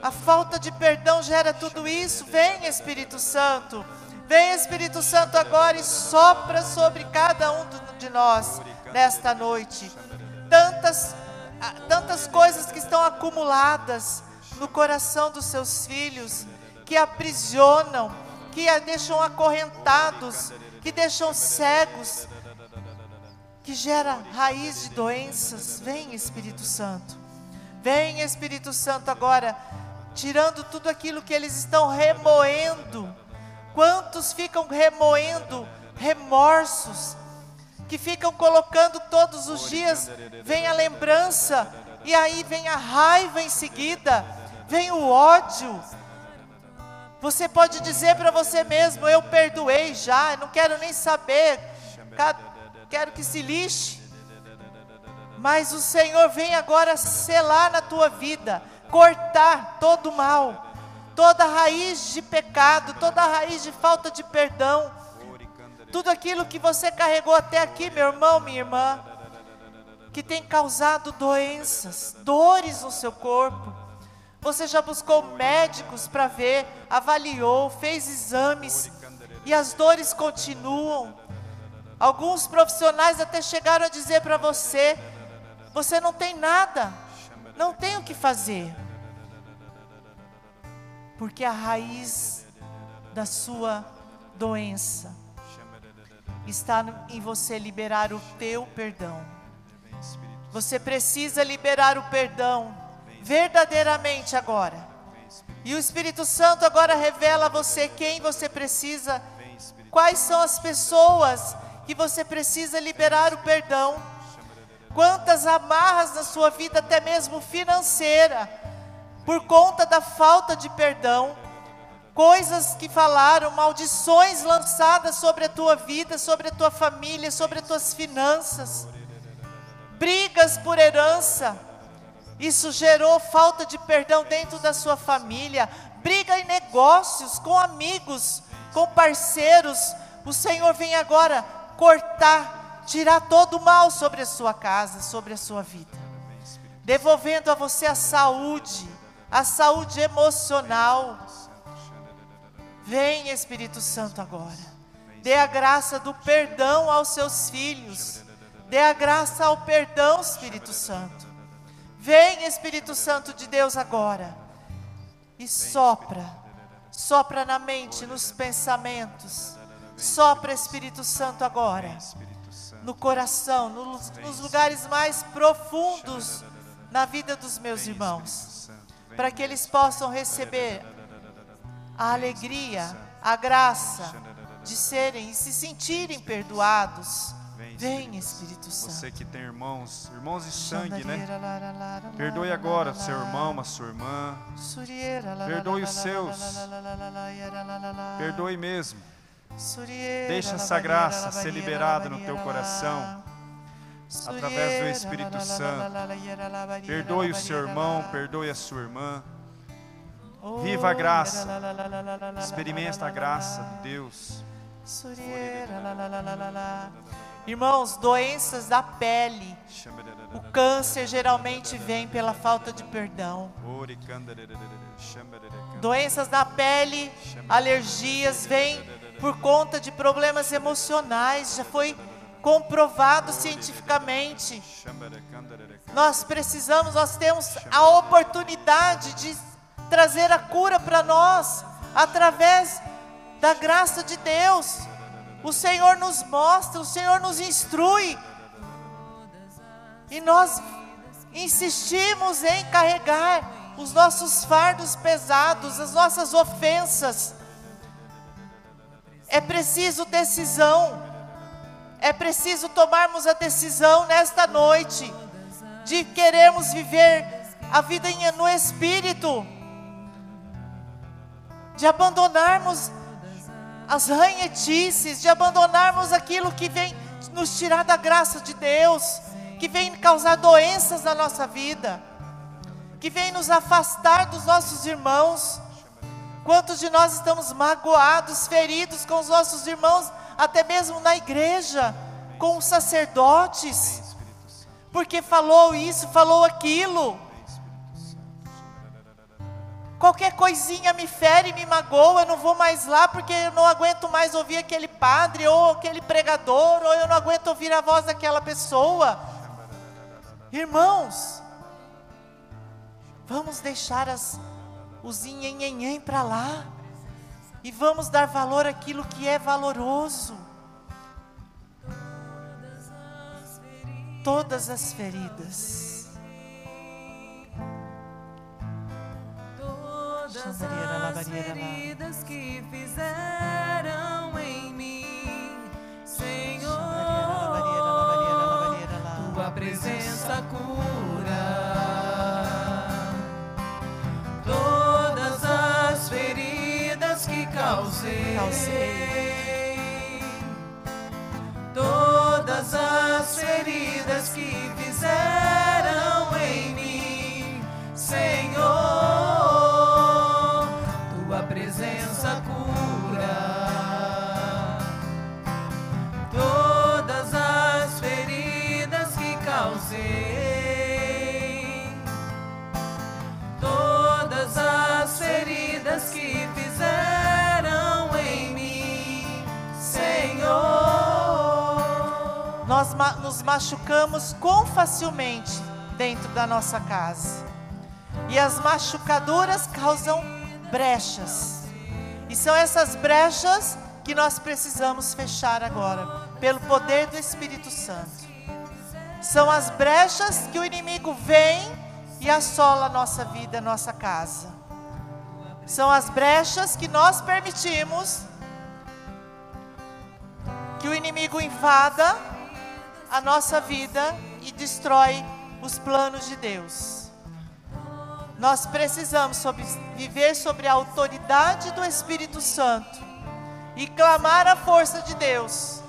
a falta de perdão gera tudo isso. Vem, Espírito Santo. Vem, Espírito Santo, agora e sopra sobre cada um de nós nesta noite. Tantas, ah, tantas coisas que estão acumuladas no coração dos seus filhos, que aprisionam, que a deixam acorrentados, que deixam cegos, que gera raiz de doenças. Vem, Espírito Santo. Vem, Espírito Santo, agora, tirando tudo aquilo que eles estão remoendo. Quantos ficam remoendo remorsos, que ficam colocando todos os dias, vem a lembrança, e aí vem a raiva em seguida, vem o ódio. Você pode dizer para você mesmo: Eu perdoei já, não quero nem saber, quero que se lixe. Mas o Senhor vem agora selar na tua vida, cortar todo o mal, toda raiz de pecado, toda raiz de falta de perdão, tudo aquilo que você carregou até aqui, meu irmão, minha irmã, que tem causado doenças, dores no seu corpo. Você já buscou médicos para ver, avaliou, fez exames e as dores continuam. Alguns profissionais até chegaram a dizer para você você não tem nada, não tem o que fazer. Porque a raiz da sua doença está em você liberar o teu perdão. Você precisa liberar o perdão verdadeiramente agora. E o Espírito Santo agora revela a você quem você precisa, quais são as pessoas que você precisa liberar o perdão quantas amarras na sua vida, até mesmo financeira, por conta da falta de perdão, coisas que falaram, maldições lançadas sobre a tua vida, sobre a tua família, sobre as tuas finanças, brigas por herança, isso gerou falta de perdão dentro da sua família, briga em negócios, com amigos, com parceiros. O Senhor vem agora cortar tirar todo o mal sobre a sua casa, sobre a sua vida, devolvendo a você a saúde, a saúde emocional. Vem, Espírito Santo, agora. Dê a graça do perdão aos seus filhos. Dê a graça ao perdão, Espírito Santo. Vem, Espírito Santo de Deus, agora. E sopra. Sopra na mente, nos pensamentos. Sopra, Espírito Santo, agora. No coração, nos, lugares mais profundos na vida dos meus irmãos. Para que eles possam receber a alegria, a graça de serem e se sentirem perdoados. Vem, Espírito Santo. Você que tem irmãos, irmãos de sangue, né? Perdoe agora seu irmão, a sua irmã. Perdoe os seus. Perdoe mesmo. Deixa essa graça ser liberada no teu coração. Através do Espírito Santo. Perdoe o seu irmão, perdoe a sua irmã. Viva a graça. Experimente a graça de Deus. Irmãos, doenças da pele. O câncer geralmente vem pela falta de perdão. Doenças da pele, alergias vêm por conta de problemas emocionais. Já foi comprovado cientificamente. Nós precisamos, nós temos a oportunidade de trazer a cura para nós através da graça de Deus. O Senhor nos mostra, o Senhor nos instrui. E nós insistimos em carregar os nossos fardos pesados, as nossas ofensas. É preciso decisão. É preciso tomarmos a decisão nesta noite de queremos viver a vida no espírito, de abandonarmos as ranhetices, de abandonarmos aquilo que vem nos tirar da graça de Deus, que vem causar doenças na nossa vida, que vem nos afastar dos nossos irmãos. Quantos de nós estamos magoados, feridos com os nossos irmãos, até mesmo na igreja, com os sacerdotes, porque falou isso, falou aquilo. Qualquer coisinha me fere, me magoa, eu não vou mais lá porque eu não aguento mais ouvir aquele padre ou aquele pregador, ou eu não aguento ouvir a voz daquela pessoa. Irmãos, vamos deixar as, os inhenhenhen para lá e vamos dar valor àquilo que é valoroso. Todas as feridas todas as feridas que fizeram em mim, Senhor. Tua presença cura todas as feridas que causei. Todas as feridas que fizeram em mim, Senhor presença cura todas as feridas que causei, todas as feridas que fizeram em mim, Senhor. Nós nos machucamos com facilmente dentro da nossa casa. E as machucaduras causam brechas. E são essas brechas que nós precisamos fechar agora, pelo poder do Espírito Santo. São as brechas que o inimigo vem e assola a nossa vida, a nossa casa. São as brechas que nós permitimos que o inimigo invada a nossa vida e destrói os planos de Deus. Nós precisamos sobre, viver sobre a autoridade do Espírito Santo e clamar a força de Deus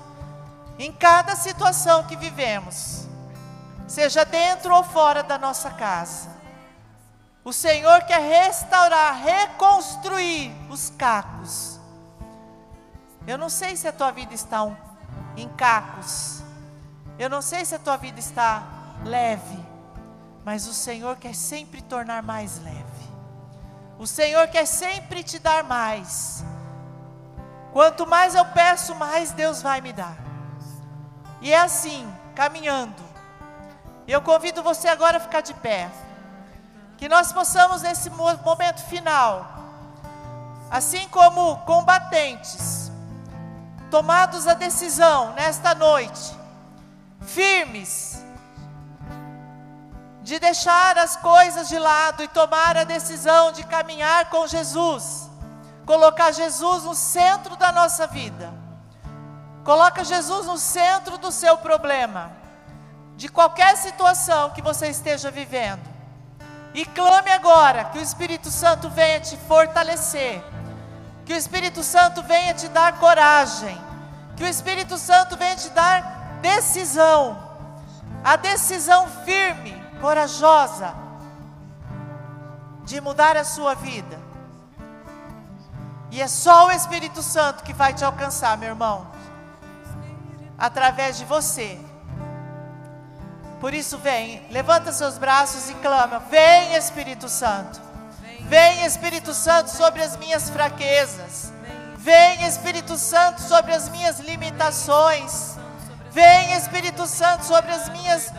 em cada situação que vivemos, seja dentro ou fora da nossa casa. O Senhor quer restaurar, reconstruir os cacos. Eu não sei se a tua vida está em cacos. Eu não sei se a tua vida está leve mas o Senhor quer sempre tornar mais leve. O Senhor quer sempre te dar mais. Quanto mais eu peço, mais Deus vai me dar. E é assim, caminhando. Eu convido você agora a ficar de pé. Que nós possamos, nesse momento final, assim como combatentes, tomados a decisão nesta noite, firmes, de deixar as coisas de lado e tomar a decisão de caminhar com Jesus, colocar Jesus no centro da nossa vida. Coloca Jesus no centro do seu problema, de qualquer situação que você esteja vivendo. E clame agora que o Espírito Santo venha te fortalecer, que o Espírito Santo venha te dar coragem, que o Espírito Santo venha te dar decisão, a decisão firme corajosa de mudar a sua vida. E é só o Espírito Santo que vai te alcançar, meu irmão, através de você. Por isso, vem, levanta seus braços e clama: Vem, Espírito Santo. Vem, Espírito Santo, sobre as minhas fraquezas. Vem, Espírito Santo, sobre as minhas limitações. Vem, Espírito Santo, sobre as minhas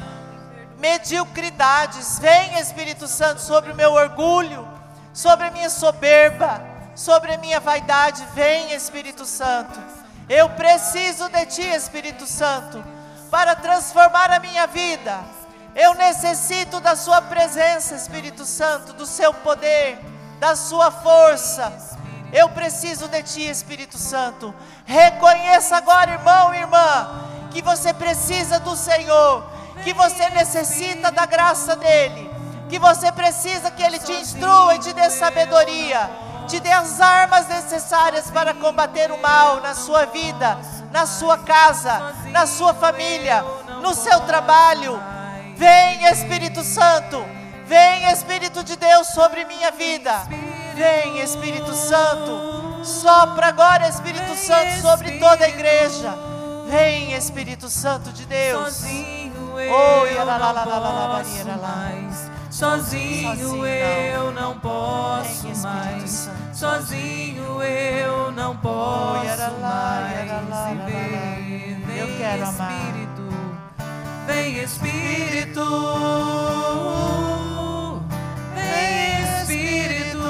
mediocridades. Vem, Espírito Santo, sobre o meu orgulho, sobre a minha soberba, sobre a minha vaidade. Vem, Espírito Santo. Eu preciso de Ti, Espírito Santo, para transformar a minha vida. Eu necessito da Sua presença, Espírito Santo, do Seu poder, da Sua força. Eu preciso de Ti, Espírito Santo. Reconheça agora, irmão e irmã, que você precisa do Senhor que você necessita da graça dEle, que você precisa que Ele te instrua e te dê sabedoria, te dê as armas necessárias para combater o mal na sua vida, na sua casa, na sua família, no seu trabalho. Vem Espírito Santo, vem Espírito de Deus sobre minha vida. Vem Espírito Santo, sopra agora Espírito Santo sobre toda a igreja. Vem Espírito Santo de Deus. Eu não posso mais. Sozinho eu não posso mais. Sozinho eu não posso mais viver. Vem Espírito, vem Espírito, vem Espírito.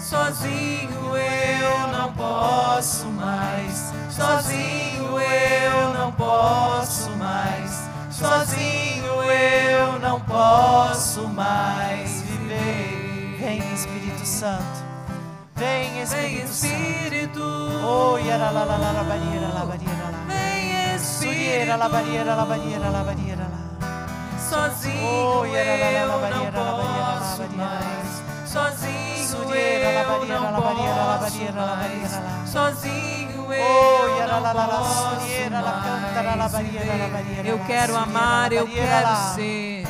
Sozinho eu não posso mais. Sozinho eu não posso mais. Sozinho eu não posso mais viver. Vem Espírito Santo. Vem Espírito, Espírito. Oh, yara la la la la barriera la barriera la. Vem Espírito. la barriera la barriera la barriera la. Sozinho Oh, eu não posso mais. Sozinho eu não posso mais. Sozinho eu quero amar, eu quero ser.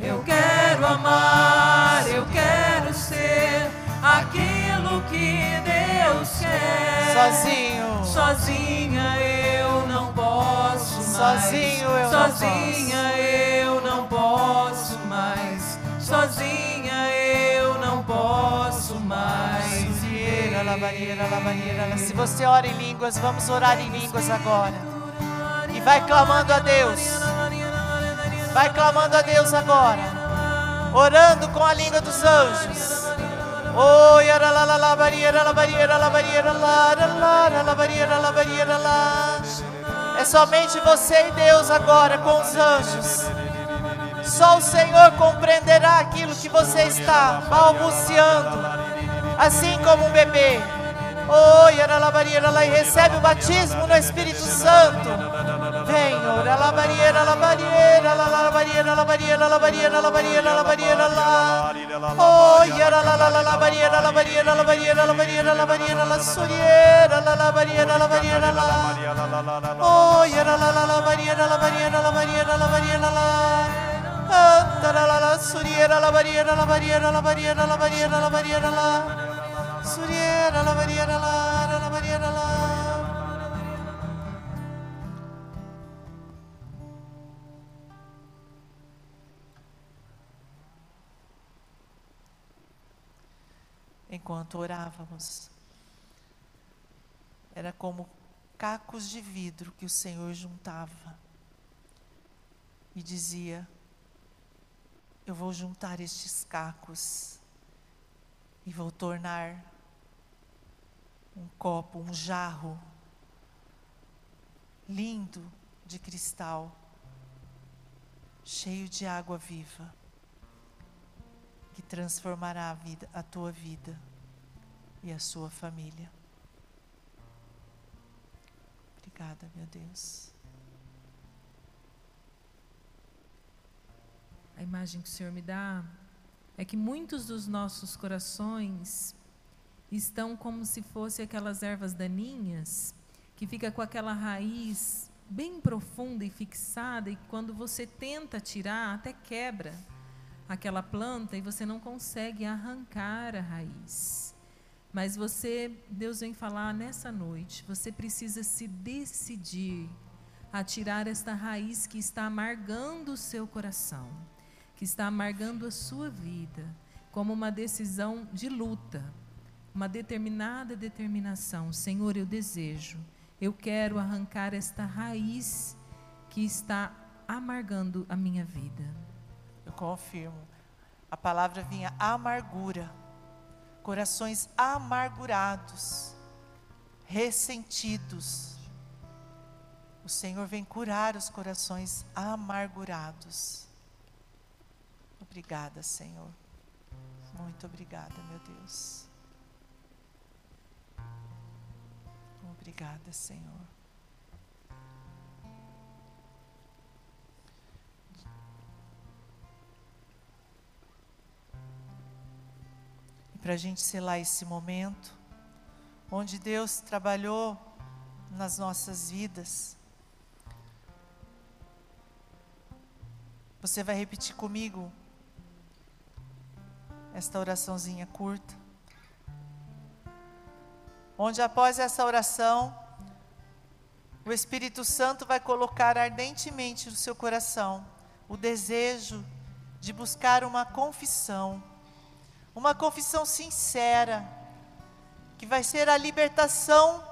Eu quero amar, eu quero ser aquilo que Deus quer. Sozinho. Sozinha eu não posso mais. Sozinho eu não Sozinha eu não posso mais. Sozinha eu não posso Se você ora em línguas, vamos orar em línguas agora. E vai clamando a Deus. Vai clamando a Deus agora. Orando com a língua dos anjos. Oh. É somente você e Deus agora com os anjos. Só o Senhor compreenderá aquilo que você está balbuciando, assim como um bebê. Oh, barriera la e recebe o batismo no Espírito Santo. Vem, ora la barriera, la barriera, la la barriera, la barriera, la barriera, la barriera, la barriera, la. Oh, suriera, la barriera, la la. Enquanto orávamos, era como cacos de vidro que o Senhor juntava e dizia: Eu vou juntar estes cacos e vou tornar um copo, um jarro lindo de cristal, cheio de água viva, que transformará a, vida, a tua vida e a sua família. Obrigada, meu Deus. A imagem que o Senhor me dá é que muitos dos nossos corações estão como se fossem aquelas ervas daninhas que fica com aquela raiz bem profunda e fixada e quando você tenta tirar até quebra aquela planta e você não consegue arrancar a raiz. Mas você, Deus vem falar nessa noite, você precisa se decidir a tirar esta raiz que está amargando o seu coração, que está amargando a sua vida, como uma decisão de luta, uma determinada determinação. Senhor, eu desejo eu quero arrancar esta raiz que está amargando a minha vida. Eu confirmo. A palavra vinha amargura. Corações amargurados, ressentidos. O Senhor vem curar os corações amargurados. Obrigada, Senhor. Muito obrigada, meu Deus. Obrigada, Senhor. E para a gente selar esse momento, onde Deus trabalhou nas nossas vidas, você vai repetir comigo esta oraçãozinha curta onde após essa oração, o Espírito Santo vai colocar ardentemente no seu coração o desejo de buscar uma confissão, uma confissão sincera, que vai ser a libertação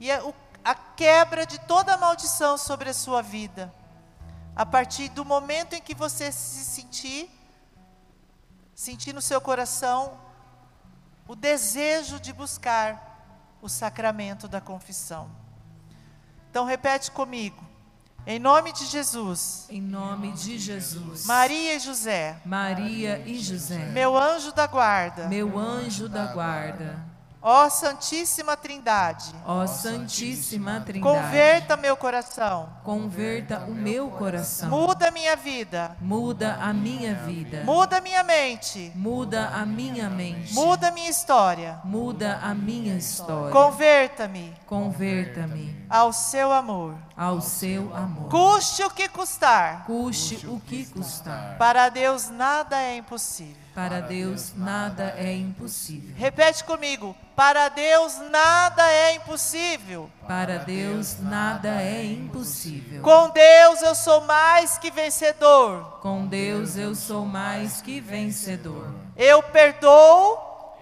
e a, a quebra de toda maldição sobre a sua vida. A partir do momento em que você se sentir, sentir no seu coração o desejo de buscar o sacramento da confissão. Então repete comigo. Em nome de Jesus. Em nome de Jesus. Maria e José. Maria e José. Meu anjo da guarda. Meu anjo da guarda Ó Santíssima Trindade. Ó Santíssima Trindade. Converta meu coração. Converta o meu coração. Muda minha vida. Muda a minha vida. Muda minha mente. Muda a minha mente. Muda minha história. Muda a minha história. Converta-me. Converta-me ao seu amor. Ao seu amor. Custe o que custar. Custe o que custar. Para Deus nada é impossível. Para Deus nada é impossível. Repete comigo. Para Deus nada é impossível. Para Deus nada é impossível. Com Deus eu sou mais que vencedor. Com Deus eu sou mais que vencedor. Eu perdoo.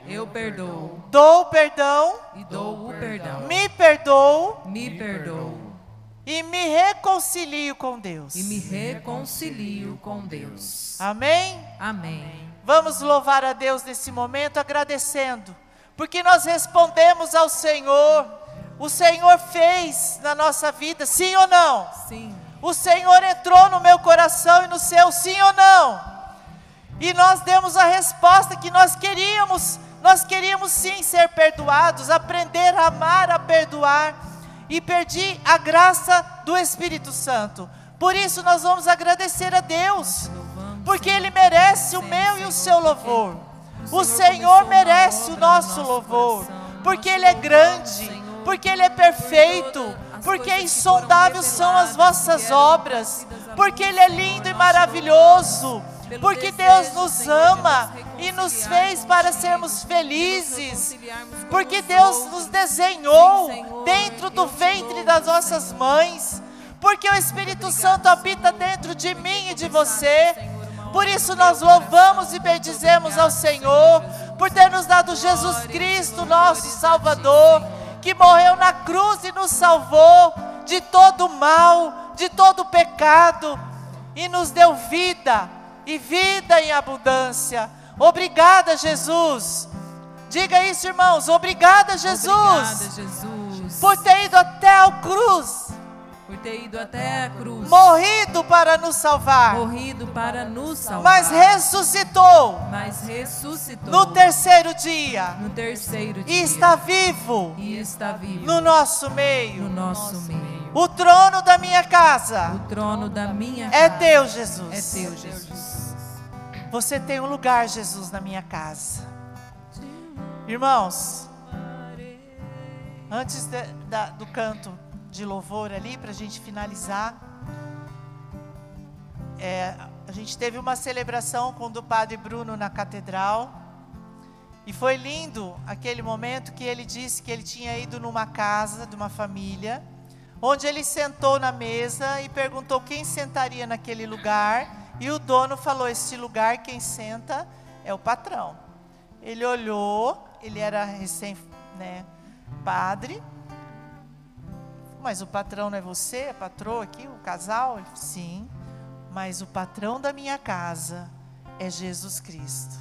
Eu perdoo. Dou perdão. E dou o perdão. Me perdoo. Me perdoo. E me reconcilio com Deus. E me reconcilio com Deus. Amém? Amém. Vamos louvar a Deus nesse momento agradecendo, porque nós respondemos ao Senhor. O Senhor fez na nossa vida, sim ou não? Sim. O Senhor entrou no meu coração e no seu, sim ou não? E nós demos a resposta que nós queríamos. Nós queríamos sim ser perdoados, aprender a amar, a perdoar. E perdi a graça do Espírito Santo. Por isso nós vamos agradecer a Deus porque Ele merece o meu e o seu louvor. O Senhor merece o nosso louvor, porque Ele é grande, porque Ele é perfeito, porque insondáveis são as vossas obras, porque Ele é lindo e maravilhoso, porque Deus nos ama e nos fez para sermos felizes, porque Deus nos desenhou dentro do ventre das nossas mães, porque o Espírito Santo habita dentro de mim e de você por isso nós louvamos e bendizemos ao Senhor, por ter nos dado Jesus Cristo, nosso Salvador, que morreu na cruz e nos salvou de todo mal, de todo pecado e nos deu vida e vida em abundância. Obrigada, Jesus. Diga isso, irmãos. Obrigada, Jesus. Obrigada, Jesus. Por ter ido até a cruz por ter ido até a cruz, morrido para nos salvar, morrido para nos salvar, mas ressuscitou, mas ressuscitou. No terceiro dia, no terceiro dia, e está vivo, e está vivo. No nosso meio, no nosso meio. O trono da minha casa, o trono da minha é casa, teu, Jesus, é teu, Jesus. Você tem um lugar, Jesus, na minha casa. Irmãos, antes de, da, do canto de louvor ali, para a gente finalizar. É, a gente teve uma celebração com o Padre Bruno na catedral. E foi lindo aquele momento que ele disse que ele tinha ido numa casa de uma família, onde ele sentou na mesa e perguntou quem sentaria naquele lugar. E o dono falou: Este lugar, quem senta é o patrão. Ele olhou, ele era recém né, mas o patrão não é você, a patroa aqui, o casal? Sim, mas o patrão da minha casa é Jesus Cristo.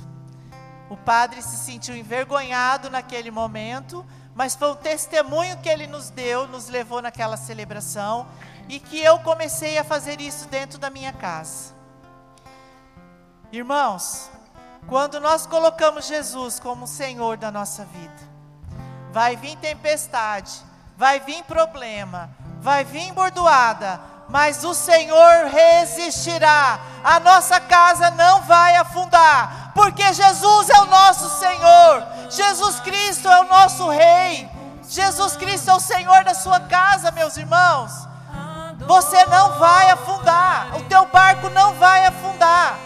O padre se sentiu envergonhado naquele momento, mas foi o testemunho que ele nos deu, nos levou naquela celebração, e que eu comecei a fazer isso dentro da minha casa. Irmãos, quando nós colocamos Jesus como Senhor da nossa vida, vai vir tempestade, vai vir problema, vai vir bordoada, mas o Senhor resistirá. A nossa casa não vai afundar, porque Jesus é o nosso Senhor. Jesus Cristo é o nosso rei. Jesus Cristo é o Senhor da sua casa, meus irmãos. Você não vai afundar. O teu barco não vai afundar.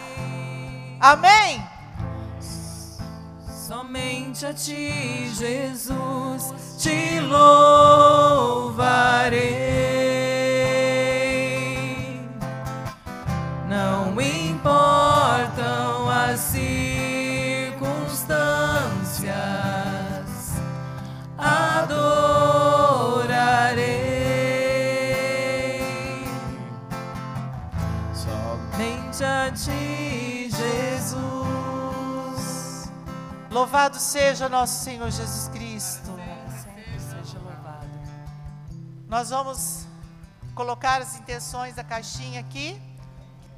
Amém. Somente a ti, Jesus, te louvarei. Não importam as circunstâncias, adorarei. Somente a ti, Louvado seja nosso Senhor Jesus Cristo. Seja louvado. Nós vamos colocar as intenções da caixinha aqui.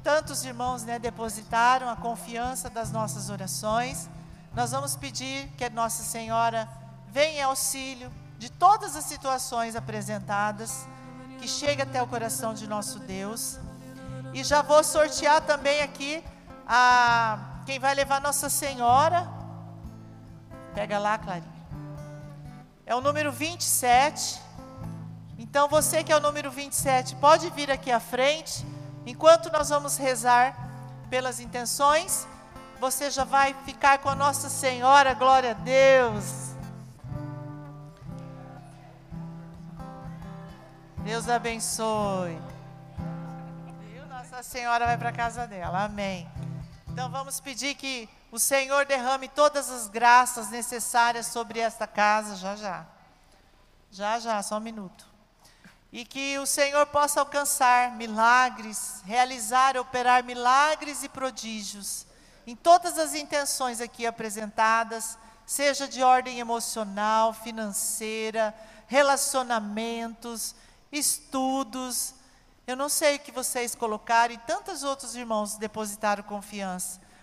Tantos irmãos né, depositaram a confiança das nossas orações. Nós vamos pedir que Nossa Senhora venha em auxílio de todas as situações apresentadas, que chegue até o coração de nosso Deus. E já vou sortear também aqui a quem vai levar Nossa Senhora. Pega lá, Clarinha. É o número 27. Então você que é o número 27, pode vir aqui à frente. Enquanto nós vamos rezar pelas intenções, você já vai ficar com a Nossa Senhora, glória a Deus. Deus abençoe. Nossa Senhora vai para casa dela, amém. Então vamos pedir que o Senhor derrame todas as graças necessárias sobre esta casa, já já. Já já, só um minuto. E que o Senhor possa alcançar milagres, realizar, operar milagres e prodígios em todas as intenções aqui apresentadas, seja de ordem emocional, financeira, relacionamentos, estudos. Eu não sei o que vocês colocaram e tantos outros irmãos depositaram confiança,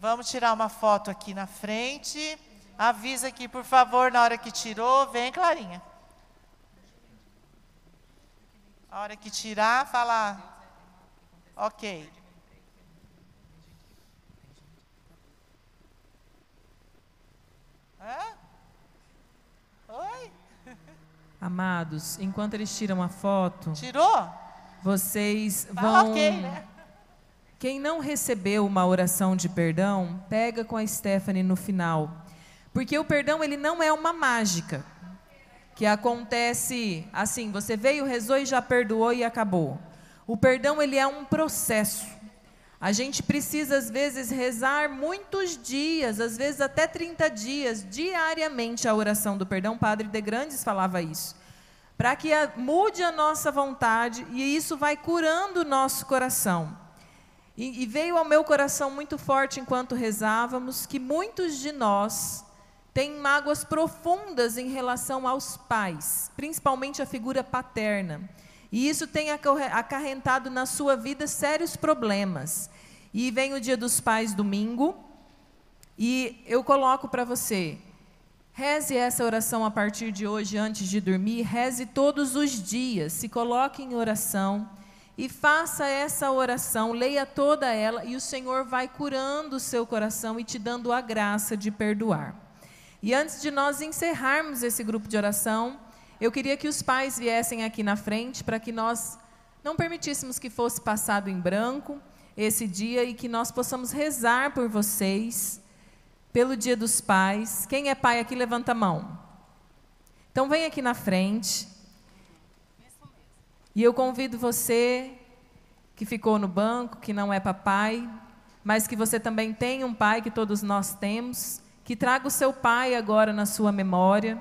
Vamos tirar uma foto aqui na frente. Avisa aqui, por favor, na hora que tirou. Vem, Clarinha. A hora que tirar, fala. Ok. Hã? Oi? Amados, enquanto eles tiram a foto. Tirou? Vocês tá vão. ok, né? Quem não recebeu uma oração de perdão, pega com a Stephanie no final. Porque o perdão ele não é uma mágica que acontece assim, você veio, rezou e já perdoou e acabou. O perdão ele é um processo. A gente precisa às vezes rezar muitos dias, às vezes até 30 dias diariamente a oração do perdão. O Padre de Grandes falava isso. Para que a, mude a nossa vontade e isso vai curando o nosso coração. E, e veio ao meu coração muito forte enquanto rezávamos que muitos de nós têm mágoas profundas em relação aos pais, principalmente a figura paterna. E isso tem acarrentado na sua vida sérios problemas. E vem o dia dos pais domingo, e eu coloco para você, reze essa oração a partir de hoje, antes de dormir, reze todos os dias, se coloque em oração e faça essa oração, leia toda ela, e o Senhor vai curando o seu coração e te dando a graça de perdoar. E antes de nós encerrarmos esse grupo de oração, eu queria que os pais viessem aqui na frente para que nós não permitíssemos que fosse passado em branco esse dia e que nós possamos rezar por vocês, pelo Dia dos Pais. Quem é pai aqui, levanta a mão. Então, vem aqui na frente. E eu convido você que ficou no banco, que não é papai, mas que você também tem um pai que todos nós temos, que traga o seu pai agora na sua memória.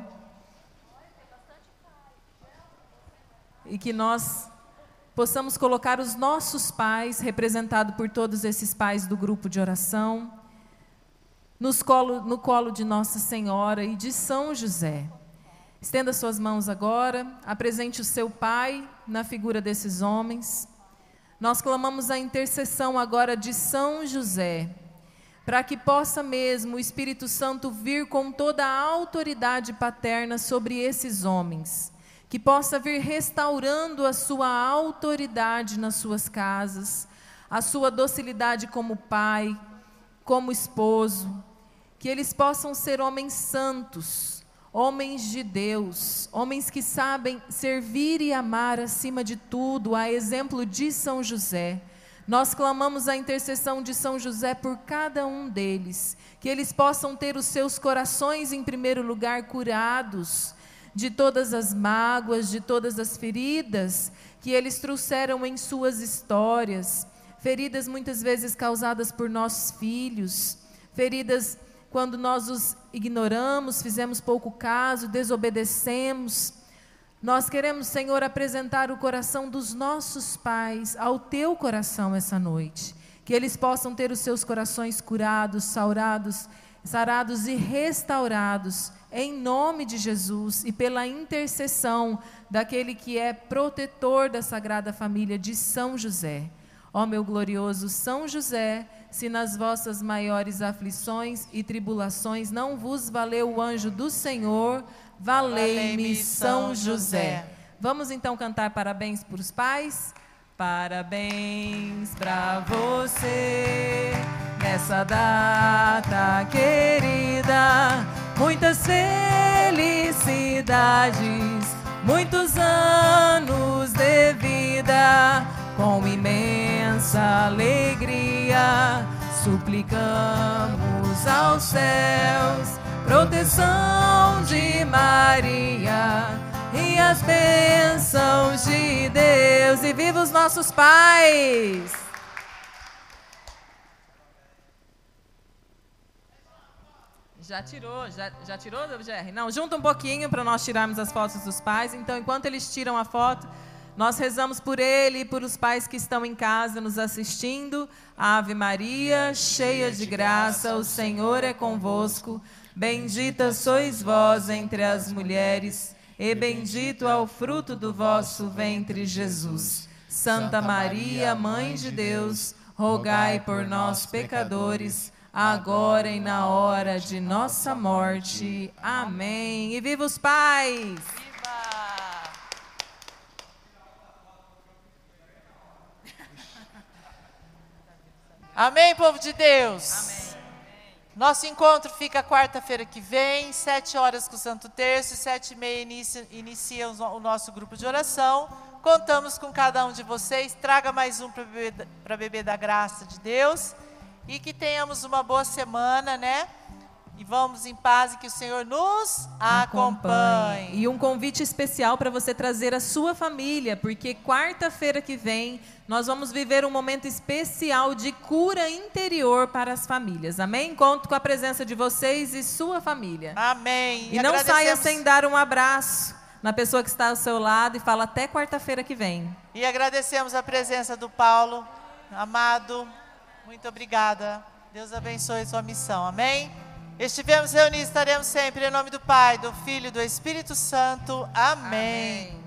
E que nós possamos colocar os nossos pais, representado por todos esses pais do grupo de oração, nos colo, no colo de Nossa Senhora e de São José. Estenda suas mãos agora, apresente o seu Pai na figura desses homens. Nós clamamos a intercessão agora de São José, para que possa mesmo o Espírito Santo vir com toda a autoridade paterna sobre esses homens, que possa vir restaurando a sua autoridade nas suas casas, a sua docilidade como pai, como esposo, que eles possam ser homens santos homens de Deus, homens que sabem servir e amar acima de tudo, a exemplo de São José. Nós clamamos a intercessão de São José por cada um deles, que eles possam ter os seus corações, em primeiro lugar, curados de todas as mágoas, de todas as feridas que eles trouxeram em suas histórias, feridas muitas vezes causadas por nossos filhos, feridas quando nós os ignoramos, fizemos pouco caso, desobedecemos. Nós queremos, Senhor, apresentar o coração dos nossos pais ao teu coração essa noite. Que eles possam ter os seus corações curados, saurados, sarados e restaurados, em nome de Jesus e pela intercessão daquele que é protetor da Sagrada Família de São José. Ó meu glorioso São José, se nas vossas maiores aflições e tribulações não vos valeu o anjo do Senhor, valei-me São José. Vamos então cantar parabéns para os pais? Parabéns para você nessa data querida. Muitas felicidades, muitos anos de vida com imensa alegria, suplicamos aos céus proteção de Maria e as bênçãos de Deus. E viva os nossos pais! Já tirou, já, já tirou, Jerry? Não, junta um pouquinho para nós tirarmos as fotos dos pais. Então, enquanto eles tiram a foto, nós rezamos por ele e por os pais que estão em casa nos assistindo. Ave Maria, cheia de graça, o Senhor é convosco. Bendita sois vós entre as mulheres, e bendito é o fruto do vosso ventre, Jesus. Santa Maria, Mãe de Deus, rogai por nós, pecadores, agora e na hora de nossa morte. Amém. E viva os pais! Amém, povo de Deus? Amém. Nosso encontro fica quarta-feira que vem, sete horas com o Santo Terço, sete e meia inicia, inicia o nosso grupo de oração. Contamos com cada um de vocês. Traga mais um para beber, beber da graça de Deus. E que tenhamos uma boa semana, né? E vamos em paz e que o Senhor nos acompanhe. acompanhe. E um convite especial para você trazer a sua família, porque quarta-feira que vem nós vamos viver um momento especial de cura interior para as famílias. Amém? Conto com a presença de vocês e sua família. Amém. E, e não saia sem dar um abraço na pessoa que está ao seu lado e fala até quarta-feira que vem. E agradecemos a presença do Paulo. Amado, muito obrigada. Deus abençoe sua missão. Amém? Estivemos reunidos, estaremos sempre em nome do Pai, do Filho e do Espírito Santo. Amém. Amém.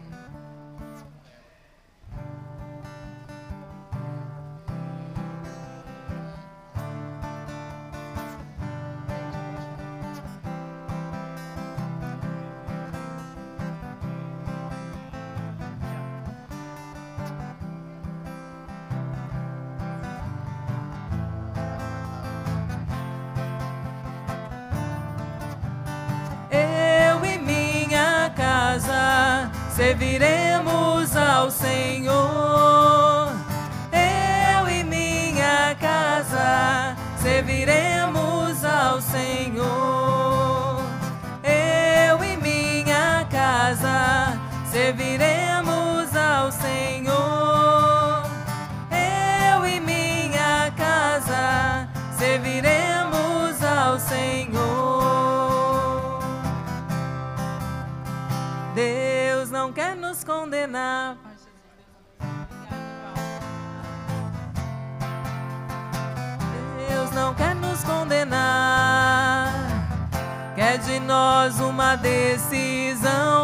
Serviremos ao Senhor. Condenar. Deus não quer nos condenar. Quer de nós uma decisão.